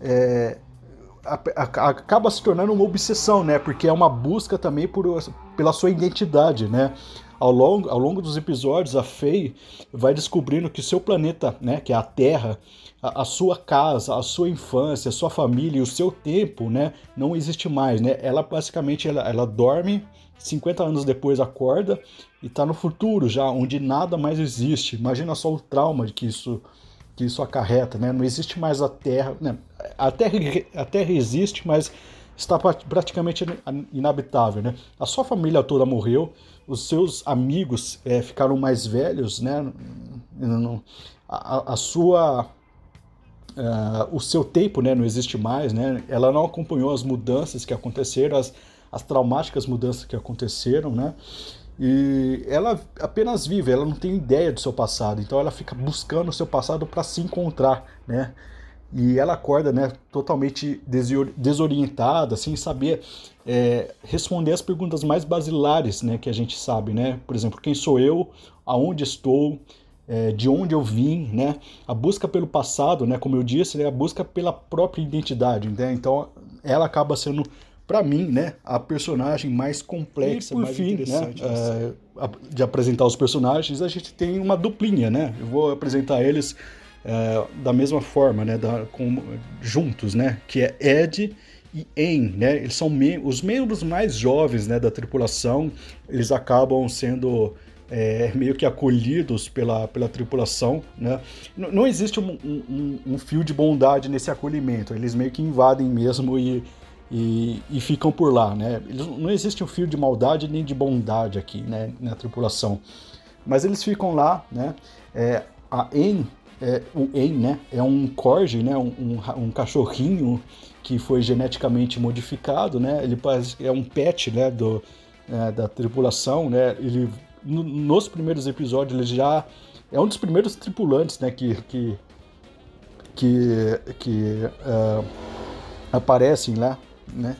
É, acaba se tornando uma obsessão, né? Porque é uma busca também por, pela sua identidade, né? Ao longo, ao longo dos episódios, a Faye vai descobrindo que seu planeta, né, que é a Terra, a, a, sua casa, a sua infância, a sua família e o seu tempo, né, não existe mais, né? Ela basicamente ela, ela dorme 50 anos depois acorda e está no futuro já, onde nada mais existe. Imagina só o trauma que isso, que isso acarreta, né? Não existe mais a Terra. Né? A, terra a Terra existe, mas está praticamente inabitável, né? A sua família toda morreu, os seus amigos é, ficaram mais velhos, né? A, a sua... Uh, o seu tempo né, não existe mais, né? Ela não acompanhou as mudanças que aconteceram, as, as traumáticas mudanças que aconteceram, né? E ela apenas vive, ela não tem ideia do seu passado, então ela fica buscando o seu passado para se encontrar, né? E ela acorda, né, totalmente desorientada, sem saber é, responder as perguntas mais basilares, né, que a gente sabe, né? Por exemplo, quem sou eu? Aonde estou? É, de onde eu vim, né? A busca pelo passado, né? Como eu disse, é a busca pela própria identidade, né? Então, ela acaba sendo para mim, né, a personagem mais complexa, e por mais fim, né, é, de apresentar os personagens, a gente tem uma duplinha, né? Eu vou apresentar eles é, da mesma forma, né, da, com, juntos, né, que é Ed e En, né? Eles são me os membros mais jovens, né, da tripulação. Eles acabam sendo é, meio que acolhidos pela, pela tripulação, né? N não existe um, um, um, fio de bondade nesse acolhimento. Eles meio que invadem mesmo e e, e, ficam por lá, né? Eles, não existe um fio de maldade nem de bondade aqui, né, na tripulação. Mas eles ficam lá, né? É, a En, é, o En, né, é um corgi, né, um, um, um, cachorrinho que foi geneticamente modificado, né? Ele é um pet, né, do, é, da tripulação, né? Ele no, nos primeiros episódios ele já é um dos primeiros tripulantes, né, que que que, que uh, aparecem lá né?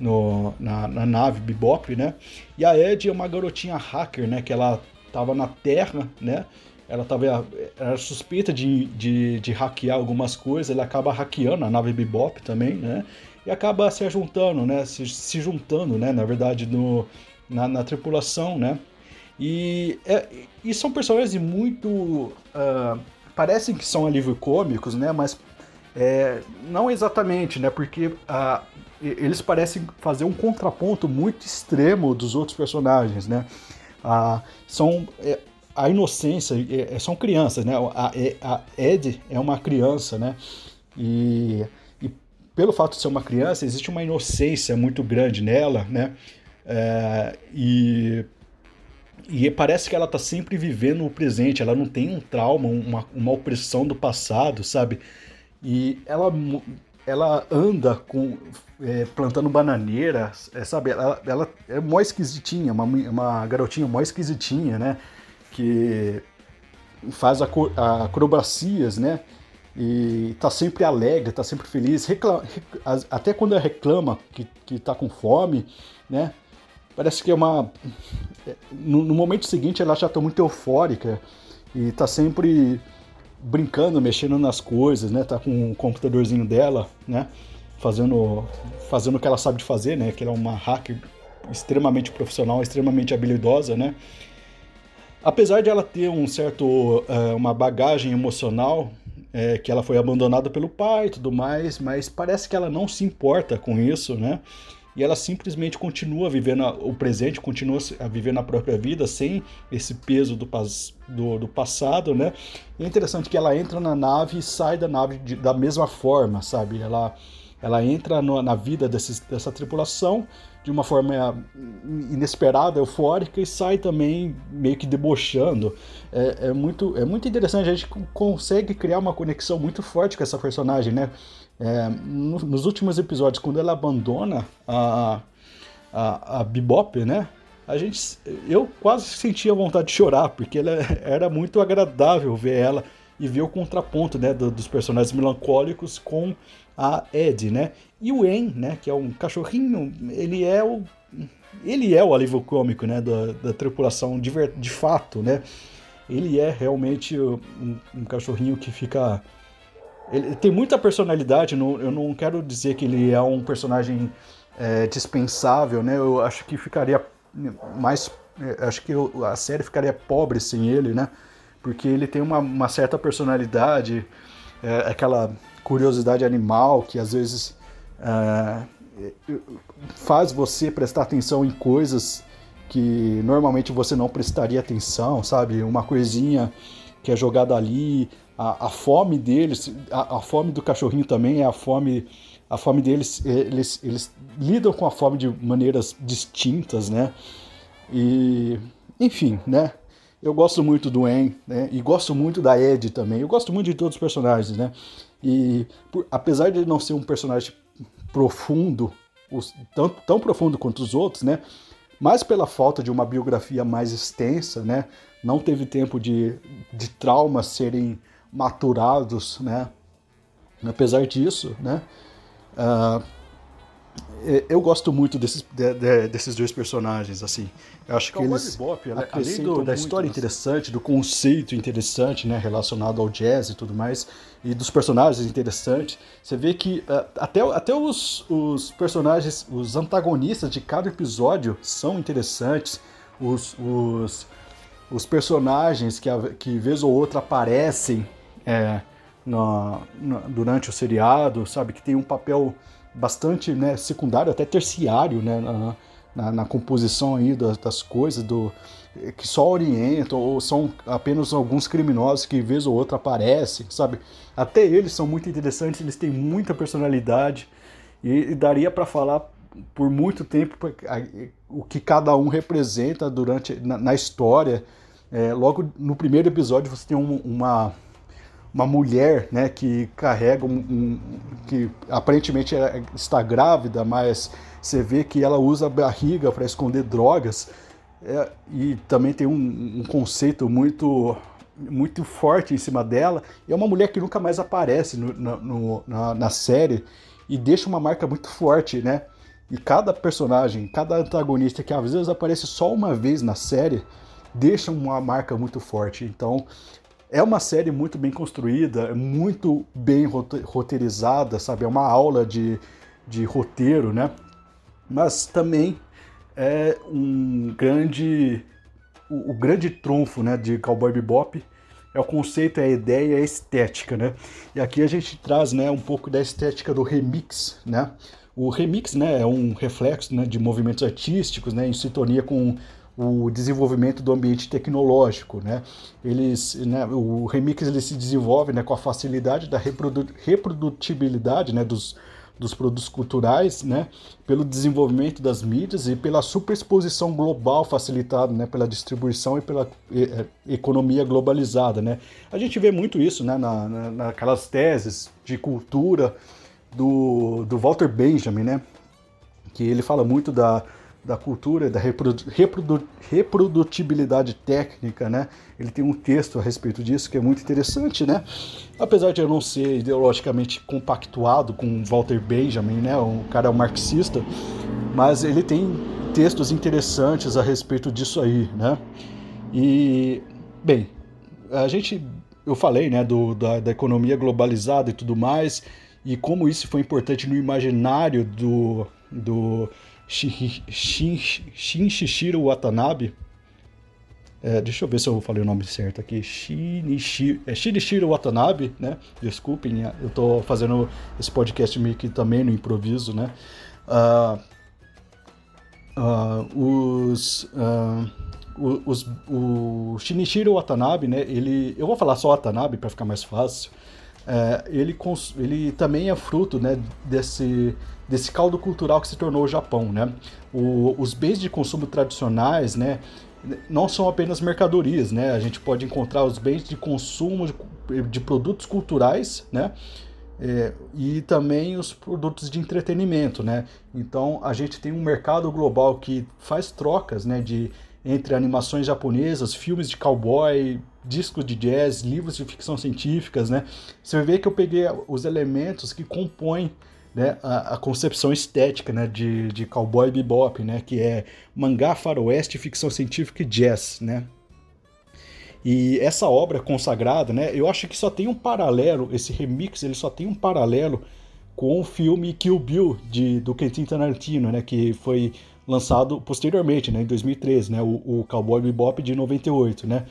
No, na, na, nave Bebop, né? E a Ed é uma garotinha hacker, né? Que ela tava na Terra, né? Ela tava era suspeita de, de, de hackear algumas coisas, ela acaba hackeando a nave Bebop também, né? E acaba se juntando, né? Se, se juntando, né? Na verdade, no, na, na tripulação, né? E, é, e são personagens muito. Uh, parecem que são alívio cômicos, né? Mas é, não exatamente, né? Porque uh, eles parecem fazer um contraponto muito extremo dos outros personagens, né? Ah, são é, a inocência, é, são crianças, né? A, é, a, Ed é uma criança, né? E, e, pelo fato de ser uma criança, existe uma inocência muito grande nela, né? É, e, e parece que ela está sempre vivendo o presente, ela não tem um trauma, uma, uma opressão do passado, sabe? E ela ela anda com é, plantando bananeira, é, sabe? Ela, ela é mó esquisitinha, uma, uma garotinha mó esquisitinha, né? Que faz acrobacias, né? E tá sempre alegre, tá sempre feliz, reclama, até quando ela reclama que, que tá com fome, né? Parece que é uma. É, no, no momento seguinte ela já tá muito eufórica e tá sempre brincando, mexendo nas coisas, né? Tá com o computadorzinho dela, né? Fazendo, fazendo o que ela sabe de fazer, né? Que ela é uma hacker extremamente profissional, extremamente habilidosa, né? Apesar de ela ter um certo, uh, uma bagagem emocional, é, que ela foi abandonada pelo pai e tudo mais, mas parece que ela não se importa com isso, né? E ela simplesmente continua vivendo o presente, continua a viver na própria vida sem esse peso do, do, do passado, né? E é interessante que ela entra na nave e sai da nave de, da mesma forma, sabe? Ela, ela entra no, na vida desse, dessa tripulação de uma forma inesperada, eufórica e sai também meio que debochando. É, é, muito, é muito interessante, a gente consegue criar uma conexão muito forte com essa personagem, né? É, no, nos últimos episódios, quando ela abandona a, a, a Bebop, né? A gente, eu quase sentia vontade de chorar, porque ela era muito agradável ver ela e ver o contraponto né, do, dos personagens melancólicos com a Ed, né? E o En, né, que é um cachorrinho, ele é o ele é o alívio cômico, né, da, da tripulação de, de fato, né? Ele é realmente um, um cachorrinho que fica ele tem muita personalidade, não, eu não quero dizer que ele é um personagem é, dispensável, né? Eu acho que ficaria mais. É, acho que a série ficaria pobre sem ele, né? Porque ele tem uma, uma certa personalidade, é, aquela curiosidade animal que às vezes é, faz você prestar atenção em coisas que normalmente você não prestaria atenção, sabe? Uma coisinha que é jogada ali, a, a fome deles, a, a, fome do cachorrinho também é a fome, a fome deles, eles, eles lidam com a fome de maneiras distintas, né? E, enfim, né? Eu gosto muito do En, né? E gosto muito da Ed também. Eu gosto muito de todos os personagens, né? E por, apesar de ele não ser um personagem profundo, os, tão, tão profundo quanto os outros, né? mas pela falta de uma biografia mais extensa, né? Não teve tempo de, de traumas serem maturados, né? Apesar disso, né? Uh, eu gosto muito desses, de, de, desses dois personagens, assim. Eu acho que eles, Bebop, além do, da história interessante, do conceito interessante, né, relacionado ao jazz e tudo mais, e dos personagens interessantes, você vê que uh, até, até os, os personagens, os antagonistas de cada episódio são interessantes, os, os, os personagens que, que vez ou outra aparecem é, no, durante o seriado, sabe, que tem um papel bastante né, secundário, até terciário, né, na, na, na composição aí das, das, coisas, do, que só orientam, ou são apenas alguns criminosos que vez ou outra aparecem, sabe? Até eles são muito interessantes, eles têm muita personalidade, e, e daria para falar por muito tempo o que cada um representa durante na, na história. É, logo no primeiro episódio você tem um, uma uma mulher né, que carrega um, um que aparentemente é, está grávida, mas você vê que ela usa a barriga para esconder drogas é, e também tem um, um, conceito muito muito forte em cima dela. E é uma mulher que nunca mais aparece no, no, na, na série e deixa uma marca muito forte, né? E cada personagem, cada antagonista que às vezes aparece só uma vez na série, deixa uma marca muito forte. Então, é uma série muito bem construída, é muito bem roteirizada, sabe? É uma aula de, de roteiro, né? Mas também é um grande. O, o grande trunfo né, de Cowboy Bebop é o conceito, é a ideia, é a estética, né? E aqui a gente traz né, um pouco da estética do remix, né? O remix né, é um reflexo né, de movimentos artísticos né, em sintonia com o desenvolvimento do ambiente tecnológico, né? Eles, né, o remix ele se desenvolve né, com a facilidade da reprodu reprodutibilidade né, dos, dos produtos culturais, né, pelo desenvolvimento das mídias e pela superexposição global facilitada, né, pela distribuição e pela é, economia globalizada, né. A gente vê muito isso, né, na, na, naquelas teses de cultura do, do Walter Benjamin, né, que ele fala muito da da cultura, da reprodu reprodu reprodutibilidade técnica, né? Ele tem um texto a respeito disso que é muito interessante, né? Apesar de eu não ser ideologicamente compactuado com Walter Benjamin, né? Um cara marxista, mas ele tem textos interessantes a respeito disso aí, né? E, bem, a gente, eu falei, né, do, da, da economia globalizada e tudo mais, e como isso foi importante no imaginário do, do Shinshiro Watanabe. É, deixa eu ver se eu falei o nome certo aqui. Shinichiro, é Shinichiro Watanabe, né? Desculpem, eu tô fazendo esse podcast meio que também no improviso, né? Uh, uh, os, uh, os, o Shinichiro Watanabe, né? Ele, eu vou falar só Watanabe para ficar mais fácil. É, ele, ele também é fruto né, desse, desse caldo cultural que se tornou o Japão. Né? O, os bens de consumo tradicionais né, não são apenas mercadorias, né? a gente pode encontrar os bens de consumo de, de produtos culturais né? É, e também os produtos de entretenimento. Né? Então a gente tem um mercado global que faz trocas né, de, entre animações japonesas, filmes de cowboy, discos de jazz, livros de ficção científicas, né? Você vê que eu peguei os elementos que compõem né, a, a, concepção estética né, de, de cowboy bebop, né, que é mangá, faroeste, ficção científica e jazz, né? E essa obra consagrada, né, eu acho que só tem um paralelo, esse remix, ele só tem um paralelo com o filme Kill Bill de, do Quentin Tarantino, né, que foi lançado posteriormente, né, em 2013, né, o, o Cowboy Bebop de 98, né.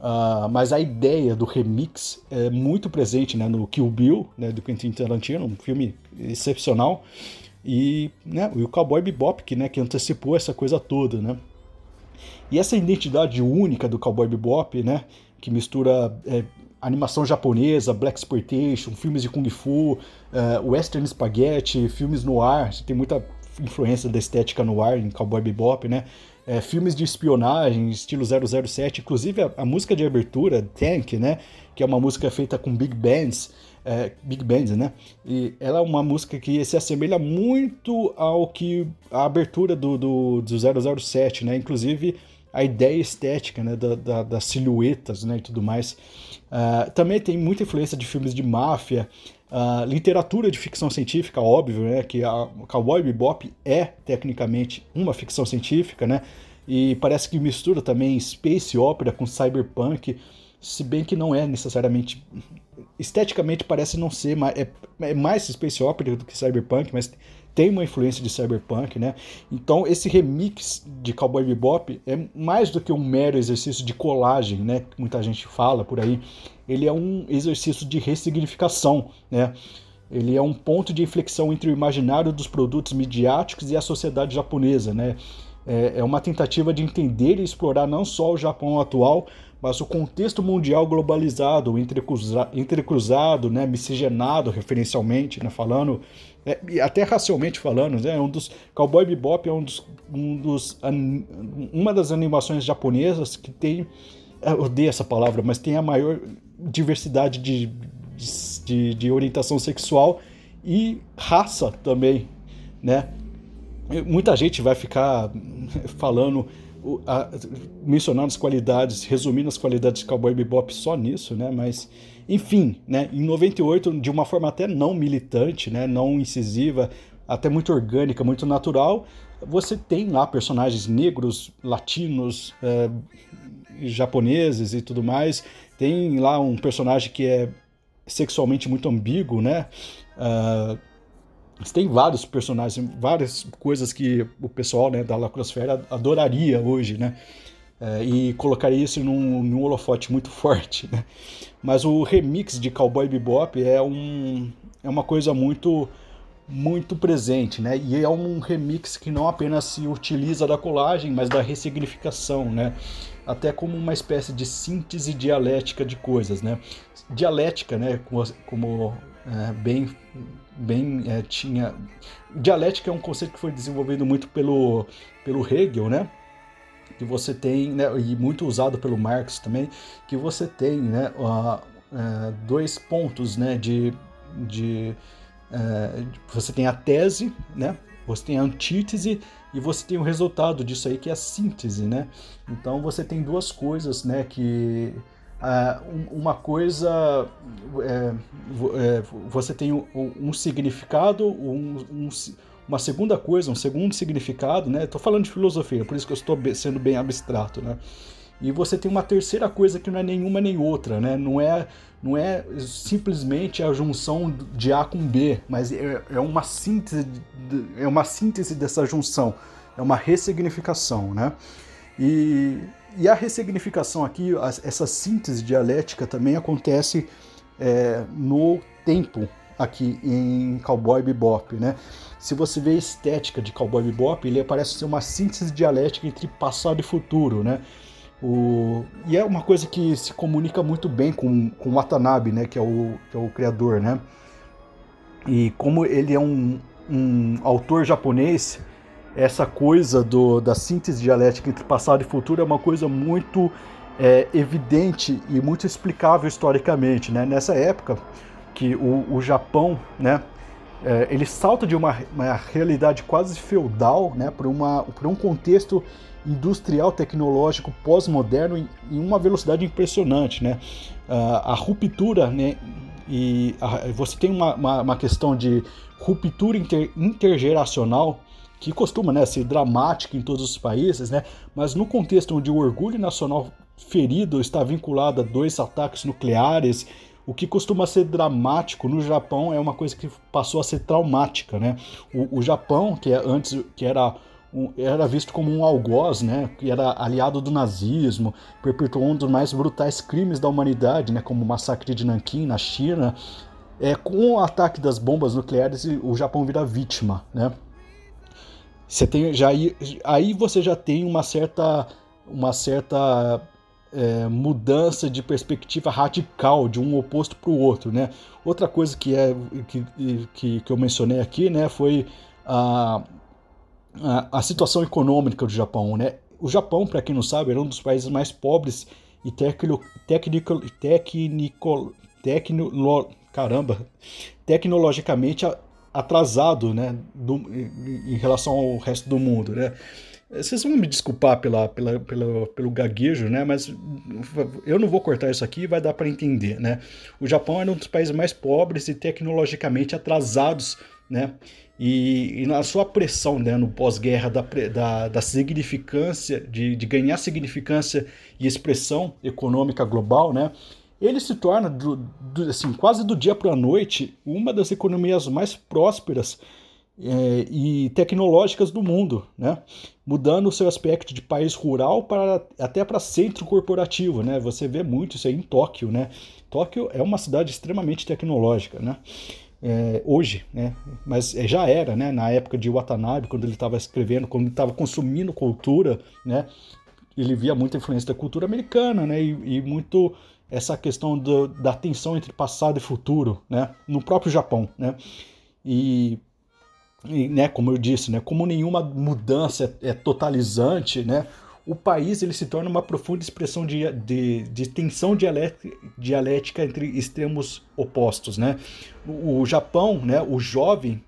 Uh, mas a ideia do remix é muito presente né, no Kill Bill, né, do Quentin Tarantino, um filme excepcional, e, né, o Cowboy Bebop, que, né, que antecipou essa coisa toda. Né? E essa identidade única do Cowboy Bebop, né, que mistura é, animação japonesa, black exploitation, filmes de kung fu, uh, western spaghetti, filmes no ar, tem muita influência da estética no ar em Cowboy Bebop, né? É, filmes de espionagem, estilo 007, inclusive a, a, música de abertura, Tank, né, que é uma música feita com big bands, é, Big Bands, né? E ela é uma música que se assemelha muito ao que a abertura do, do, do 007, né? Inclusive a ideia estética, né? Da, da, das silhuetas, né? E tudo mais. Uh, também tem muita influência de filmes de máfia, uh, literatura de ficção científica, óbvio, né? Que a Cowboy Bebop é tecnicamente uma ficção científica, né? E parece que mistura também space opera com cyberpunk, se bem que não é necessariamente esteticamente parece não ser, é, é mais space opera do que cyberpunk, mas tem uma influência de cyberpunk, né? Então esse remix de Cowboy Bebop é mais do que um mero exercício de colagem, né? Que muita gente fala por aí. Ele é um exercício de ressignificação, né? Ele é um ponto de inflexão entre o imaginário dos produtos midiáticos e a sociedade japonesa, né? É, é uma tentativa de entender e explorar não só o Japão atual, mas o contexto mundial globalizado, entrecruzado, né, miscigenado referencialmente, né, falando, é, e até racialmente falando, né, um dos Cowboy Bebop é um dos, um dos uma das animações japonesas que tem, eu odeio essa palavra, mas tem a maior diversidade de, de, de orientação sexual e raça também, né? Muita gente vai ficar falando mencionando as qualidades, resumindo as qualidades de Cowboy Bebop só nisso, né? Mas, enfim, né? Em 98, de uma forma até não militante, né? Não incisiva, até muito orgânica, muito natural, você tem lá personagens negros, latinos, é, japoneses e tudo mais. Tem lá um personagem que é sexualmente muito ambíguo, né? Uh, tem vários personagens, várias coisas que o pessoal né, da Lacrosfera adoraria hoje, né? É, e colocaria isso num, num holofote muito forte, né? Mas o remix de Cowboy Bebop é, um, é uma coisa muito muito presente, né? E é um remix que não apenas se utiliza da colagem, mas da ressignificação, né? Até como uma espécie de síntese dialética de coisas, né? Dialética, né? Como, como é, bem bem é, tinha dialética é um conceito que foi desenvolvido muito pelo pelo Hegel, né? Que você tem, né, e muito usado pelo Marx também, que você tem, né, uh, dois pontos, né, de, de uh, você tem a tese, né, você tem a antítese e você tem o resultado disso aí que é a síntese, né? Então você tem duas coisas, né, que Uh, uma coisa é, é, você tem um, um significado, um, uma segunda coisa, um segundo significado, né? Estou falando de filosofia, por isso que eu estou sendo bem abstrato, né? E você tem uma terceira coisa que não é nenhuma nem outra, né? Não é, não é simplesmente a junção de A com B, mas é, é uma síntese, é uma síntese dessa junção, é uma ressignificação, né? E e a ressignificação aqui, essa síntese dialética também acontece é, no tempo aqui em Cowboy Bebop, né? Se você vê a estética de Cowboy Bebop, ele parece ser uma síntese dialética entre passado e futuro, né? O... E é uma coisa que se comunica muito bem com, com Watanabe, né? Que é, o, que é o criador, né? E como ele é um, um autor japonês, essa coisa do, da síntese dialética entre passado e futuro é uma coisa muito é, evidente e muito explicável historicamente. Né? Nessa época que o, o Japão, né, é, ele salta de uma, uma realidade quase feudal né, para um contexto industrial tecnológico pós-moderno em, em, uma velocidade impressionante. Né? Uh, a ruptura, né, e a, você tem uma, uma, uma, questão de ruptura inter, intergeracional que costuma né, ser dramática em todos os países, né, mas no contexto onde o orgulho nacional ferido está vinculado a dois ataques nucleares, o que costuma ser dramático no Japão é uma coisa que passou a ser traumática. Né? O, o Japão, que é antes que era era visto como um algoz, né, que era aliado do nazismo, perpetuou um dos mais brutais crimes da humanidade, né, como o massacre de Nanquim na China. É, com o ataque das bombas nucleares, o Japão vira vítima, né? Você tem já aí você já tem uma certa uma certa é, mudança de perspectiva radical de um oposto para o outro, né? Outra coisa que é que, que, que eu mencionei aqui, né, foi a, a, a situação econômica do Japão, né? O Japão, para quem não sabe, era um dos países mais pobres e técnico, técnico, técnico, técnico, caramba, tecnologicamente atrasado, né, do, em relação ao resto do mundo, né? Vocês vão me desculpar pela, pela, pela, pelo gaguejo, né? Mas eu não vou cortar isso aqui, vai dar para entender, né? O Japão era um dos países mais pobres e tecnologicamente atrasados, né? E, e na sua pressão, né, no pós-guerra da, da, da, significância, de, de ganhar significância e expressão econômica global, né? Ele se torna, do, do, assim, quase do dia para a noite, uma das economias mais prósperas é, e tecnológicas do mundo, né? Mudando o seu aspecto de país rural para até para centro corporativo. Né? Você vê muito isso aí em Tóquio. Né? Tóquio é uma cidade extremamente tecnológica. Né? É, hoje, né? mas é, já era, né? na época de Watanabe, quando ele estava escrevendo, quando ele estava consumindo cultura, né? ele via muita influência da cultura americana né? e, e muito essa questão do, da tensão entre passado e futuro né? no próprio Japão. Né? E e, né, como eu disse, né, como nenhuma mudança é, é, totalizante, né, o país ele se torna uma profunda expressão de, de, de tensão dialética, entre extremos opostos. Né? O, o Japão, né, o jovem,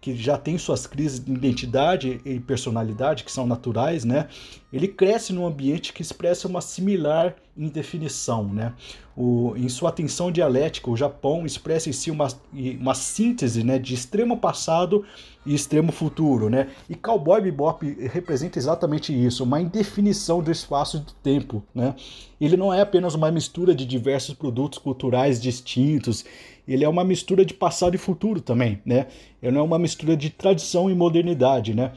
que já tem suas crises de identidade e personalidade, que são naturais, né? Ele cresce num ambiente que expressa uma similar indefinição, né? O, em sua atenção dialética, o Japão expressa em si uma, uma síntese né, de extremo passado e extremo futuro, né? E Cowboy Bebop representa exatamente isso, uma indefinição do espaço e do tempo, né? Ele não é apenas uma mistura de diversos produtos culturais distintos, ele é uma mistura de passado e futuro também, né? Ele é uma mistura de tradição e modernidade, né?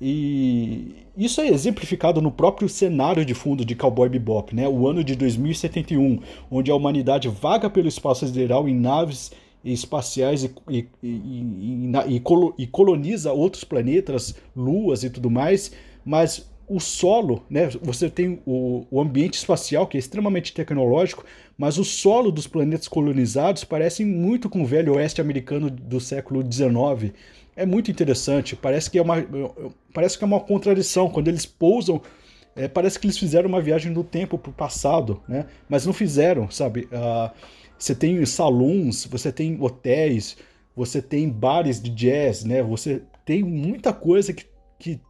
E isso é exemplificado no próprio cenário de fundo de Cowboy Bebop, né? O ano de 2071, onde a humanidade vaga pelo espaço sideral em naves espaciais e, e, e, e, coloniza outros planetas, luas e tudo mais, mas o solo, né? Você tem o, o, ambiente espacial que é extremamente tecnológico, mas o solo dos planetas colonizados parecem muito com o velho oeste americano do século XIX. É muito interessante. Parece que é uma, parece que é uma contradição quando eles pousam. É, parece que eles fizeram uma viagem no tempo para o passado, né? Mas não fizeram, sabe? Uh, você tem salões, você tem hotéis, você tem bares de jazz, né? Você tem muita coisa que, que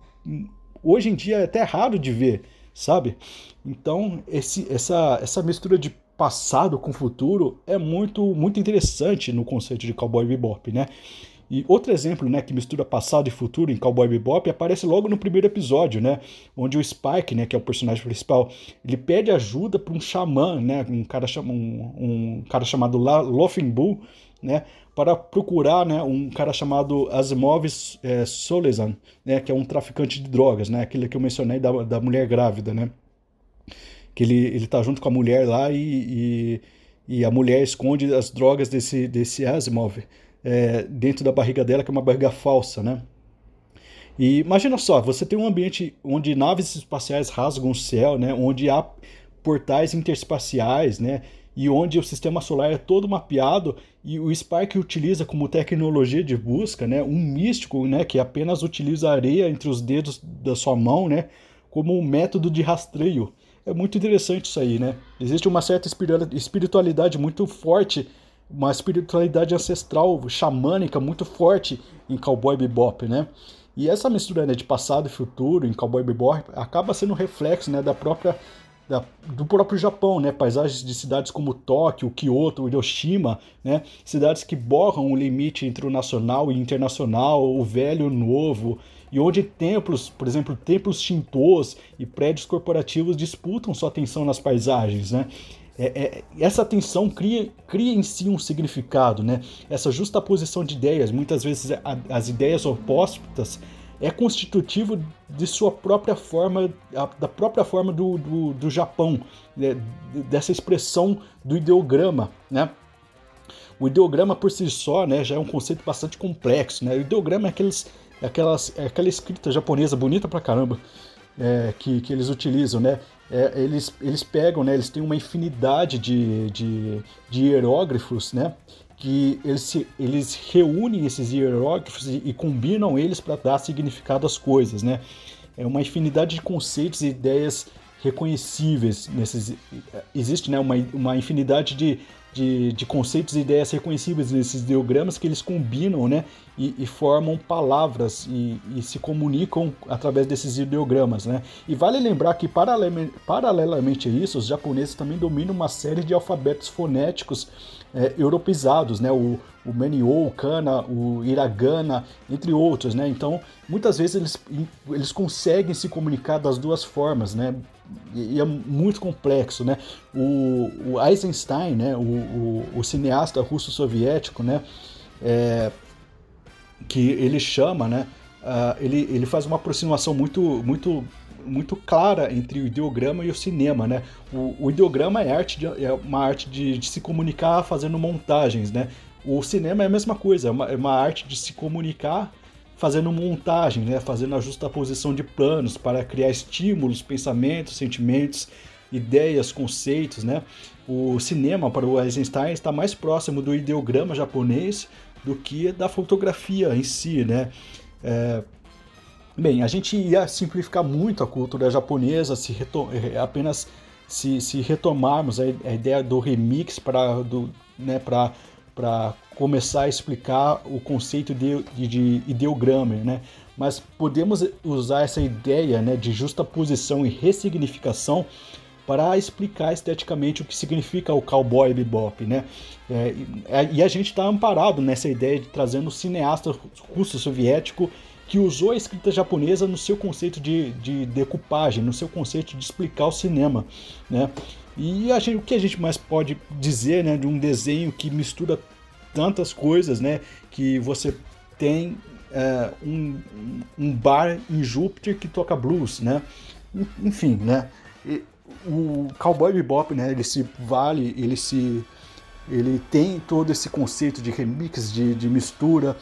hoje em dia é até raro de ver, sabe? Então, esse, essa, essa mistura de passado com futuro é muito, muito interessante no conceito de Cowboy Bebop, né? E outro exemplo, né, que mistura passado e futuro em Cowboy Bebop aparece logo no primeiro episódio, né, onde o Spike, né, que é o personagem principal, ele pede ajuda para um xamã, né, um cara, um, um cara chamado Laughing Bull, né, para procurar, né, um cara chamado Asimov é, Solezan, né, que é um traficante de drogas, né, aquele que eu mencionei da, da mulher grávida, né, que ele ele tá junto com a mulher lá e, e, e a mulher esconde as drogas desse desse Asimov é, dentro da barriga dela, que é uma barriga falsa, né? E imagina só, você tem um ambiente onde naves espaciais rasgam o céu, né? Onde há portais interespaciais, né? E onde o sistema solar é todo mapeado e o Spark utiliza como tecnologia de busca, né? Um místico, né? Que apenas utiliza areia entre os dedos da sua mão, né? Como um método de rastreio. É muito interessante isso aí, né? Existe uma certa espiritualidade muito forte uma espiritualidade ancestral, xamânica muito forte em Cowboy Bebop, né? E essa mistura né, de passado e futuro em Cowboy Bebop acaba sendo um reflexo né, da própria da, do próprio Japão, né? Paisagens de cidades como Tóquio, Kyoto, Hiroshima, né? Cidades que borram o limite entre o nacional e internacional, o velho e o novo, e onde templos, por exemplo, templos shintos e prédios corporativos disputam sua atenção nas paisagens, né? É, é, essa tensão cria, cria em si um significado, né? Essa justa posição de ideias, muitas vezes a, as ideias opostas, é constitutivo de sua própria forma, da própria forma do, do, do Japão, né? dessa expressão do ideograma, né? O ideograma por si só, né, já é um conceito bastante complexo, né? O ideograma é, aqueles, é, aquelas, é aquela escrita japonesa bonita pra caramba, é, que, que eles utilizam, né? É, eles, eles pegam, né? Eles têm uma infinidade de, de, de hierógrafos, né? Que eles, eles reúnem esses hierógrafos e, e combinam eles para dar significado às coisas, né? É uma infinidade de conceitos e ideias reconhecíveis nesses existe né uma, uma infinidade de, de, de, conceitos e ideias reconhecíveis nesses ideogramas que eles combinam né, e, e formam palavras e, e, se comunicam através desses ideogramas. Né? E vale lembrar que, paralelamente, paralelamente a isso, os japoneses também dominam uma série de alfabetos fonéticos é, europeizados, né? o, o Menyo, o Kana, o Hiragana, entre outros. Né? Então, muitas vezes eles, eles conseguem se comunicar das duas formas. Né? e é muito complexo, né? O, o Eisenstein, né? O, o, o cineasta russo-soviético, né? É, que ele chama, né? Uh, ele, ele faz uma aproximação muito, muito, muito clara entre o ideograma e o cinema, né? O, o ideograma é, arte de, é uma arte de, de, se comunicar fazendo montagens, né? O cinema é a mesma coisa, é uma, é uma arte de se comunicar fazendo montagem, né, fazendo a justaposição de planos para criar estímulos, pensamentos, sentimentos, ideias, conceitos. Né? O cinema, para o Eisenstein, está mais próximo do ideograma japonês do que da fotografia em si. Né? É... Bem, a gente ia simplificar muito a cultura japonesa se é, apenas se, se retomarmos a, ideia do remix para né, começar a explicar o conceito de, de, de ideograma, né? Mas podemos usar essa ideia né, de justaposição e ressignificação para explicar esteticamente o que significa o cowboy bebop, né? É, e a gente está amparado nessa ideia de trazendo o cineasta russo-soviético que usou a escrita japonesa no seu conceito de, de decupagem, no seu conceito de explicar o cinema, né? E gente, o que a gente mais pode dizer né, de um desenho que mistura tantas coisas, né? Que você tem é, um, um, bar em Júpiter que toca blues, né? Enfim, né? E o Cowboy Bebop, né? Ele se vale, ele se ele tem todo esse conceito de remix, de, de mistura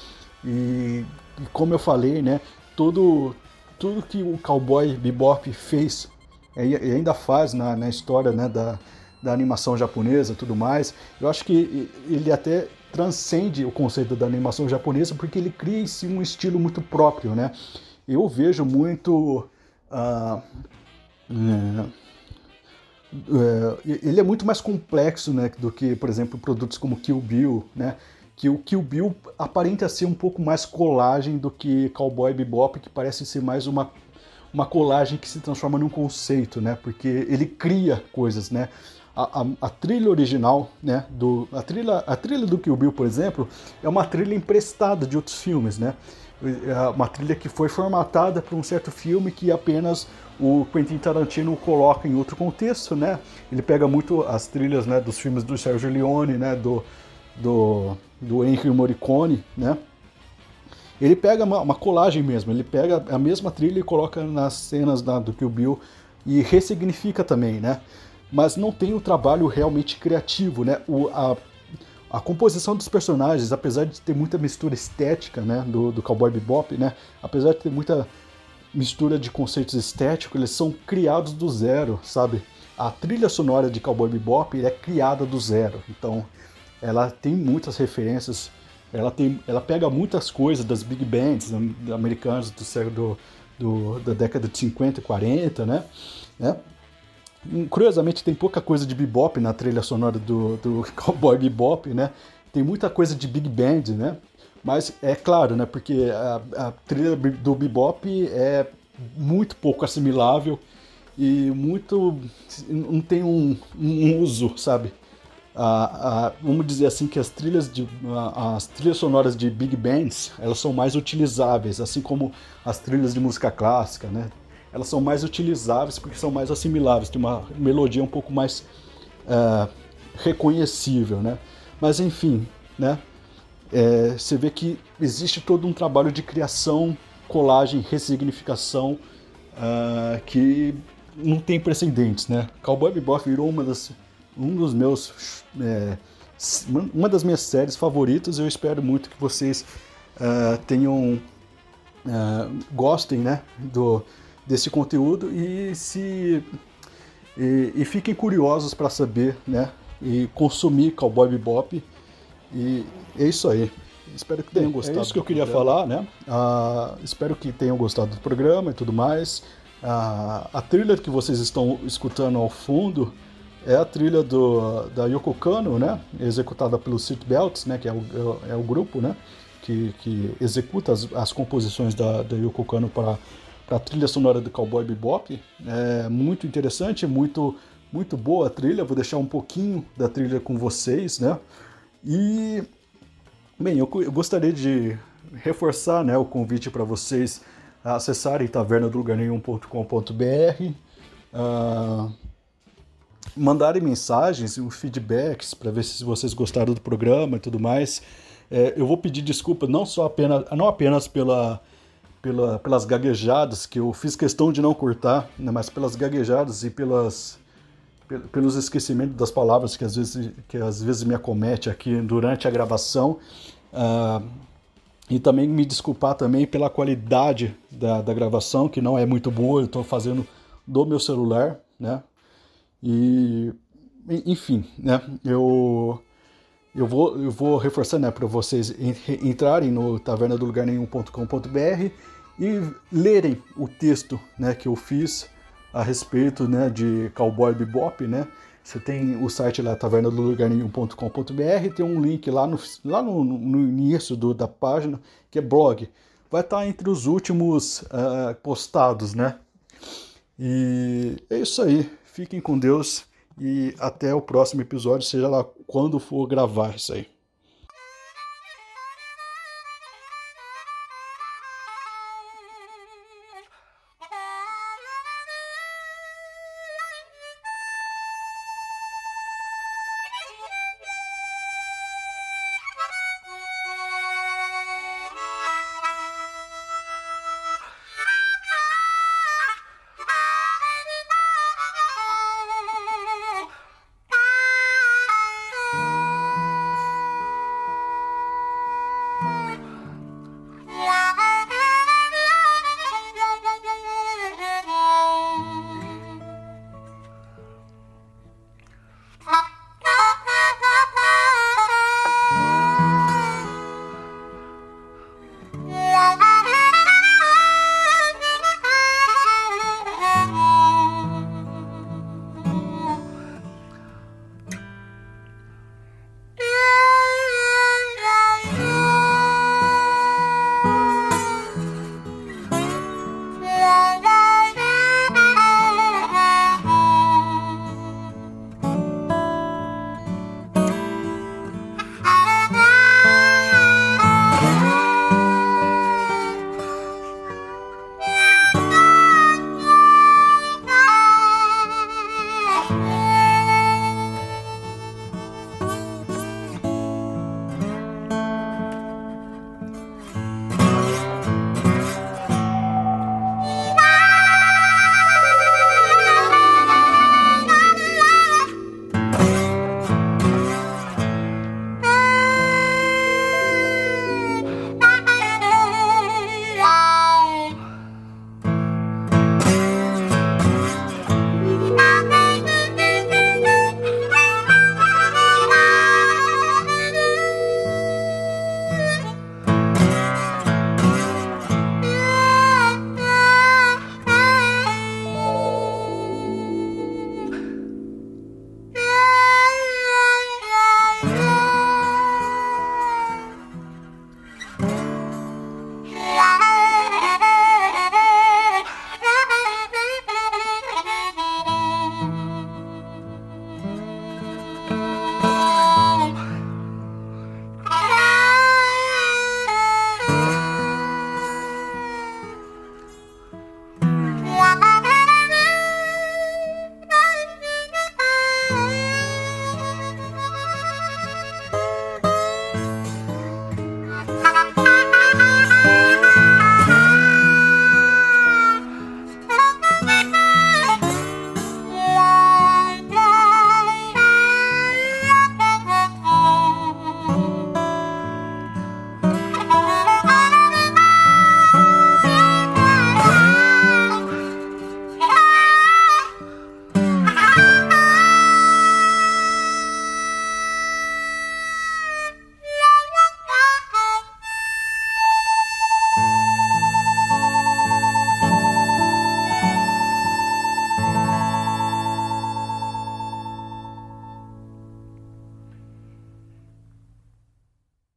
e, e, como eu falei, né? Todo tudo que o Cowboy Bebop fez e ainda faz na, na história, né? Da, da animação japonesa, tudo mais. Eu acho que ele até transcende o conceito da animação japonesa porque ele cria em si um estilo muito próprio, né? Eu vejo muito uh, é, é, ele é muito mais complexo, né, do que, por exemplo, produtos como Kill Bill, né? Que o Kill Bill aparenta ser um pouco mais colagem do que Cowboy Bebop, que parece ser mais uma uma colagem que se transforma num conceito, né? Porque ele cria coisas, né? a, a, a, trilha original, né, do, a, trilha, a trilha do Kill Bill, por exemplo, é uma trilha emprestada de outros filmes, né? É uma trilha que foi formatada para um certo filme que apenas o Quentin Tarantino coloca em outro contexto, né? Ele pega muito as trilhas, né, dos filmes do Sergio Leone, né, do do, do Henry Morricone, né? Ele pega uma, uma, colagem mesmo, ele pega a mesma trilha e coloca nas cenas da, do Kill Bill e ressignifica também, né? mas não tem o trabalho realmente criativo, né? O, a, a composição dos personagens, apesar de ter muita mistura estética, né, do, do Cowboy Bebop, né, apesar de ter muita mistura de conceitos estéticos, eles são criados do zero, sabe? A trilha sonora de Cowboy Bebop é criada do zero, então ela tem muitas referências, ela tem, ela pega muitas coisas das big bands americanas do século do, da década de 50 e 40, né? né? Curiosamente, tem pouca coisa de bebop na trilha sonora do, do Cowboy Bebop, né? Tem muita coisa de big band, né? Mas é claro, né? Porque a, a trilha do bebop é muito pouco assimilável e muito não tem um, um uso, sabe? Vamos dizer assim que as trilhas de as trilhas sonoras de big bands elas são mais utilizáveis, assim como as trilhas de música clássica, né? elas são mais utilizáveis porque são mais assimiláveis, tem uma melodia um pouco mais uh, reconhecível, né? Mas enfim, né? É, você vê que existe todo um trabalho de criação, colagem, ressignificação uh, que não tem precedentes, né? Cowboy Bebop virou uma das, um dos meus, é, uma das minhas séries favoritas. Eu espero muito que vocês uh, tenham, gostem, né? Do desse conteúdo e se e, e fiquem curiosos para saber, né? E consumir Cowboy Bebop. E é isso aí. Espero que tenham gostado. É isso que eu queria falar, né? Ah, espero que tenham gostado do programa e tudo mais. Ah, a trilha que vocês estão escutando ao fundo é a trilha do, da Yoko Kano, né? Executada pelo Seatbelts, né? Que é o, é o grupo, né? Que, que executa as, as composições da, da Yoko Kano para a trilha sonora do Cowboy Bebop. É muito interessante, muito muito boa a trilha. Vou deixar um pouquinho da trilha com vocês, né? E bem, eu, eu gostaria de reforçar, né, o convite para vocês acessarem tavernadolugarnenhum.com.br, uh, mandarem mensagens e feedbacks para ver se vocês gostaram do programa e tudo mais. É, eu vou pedir desculpa não só apenas, não apenas pela, pela, pelas gaguejadas que eu fiz questão de não cortar, né, mas pelas gaguejadas e pelas pelos esquecimentos das palavras que às vezes que às vezes me acomete aqui durante a gravação. Uh, e também me desculpar também pela qualidade da, da gravação, que não é muito boa, eu estou fazendo do meu celular, né? E enfim, né? Eu eu vou, eu vou reforçar né, para vocês entrarem no tavernadolugarnenhum.com.br e lerem o texto né, que eu fiz a respeito né, de Cowboy Bebop, né? Você tem o site lá, tavernadolugarnenhum.com.br, tem um link lá no, lá no, no início do, da página, que é blog. Vai estar entre os últimos uh, postados, né? E é isso aí. Fiquem com Deus e até o próximo episódio, seja lá quando for gravar isso aí.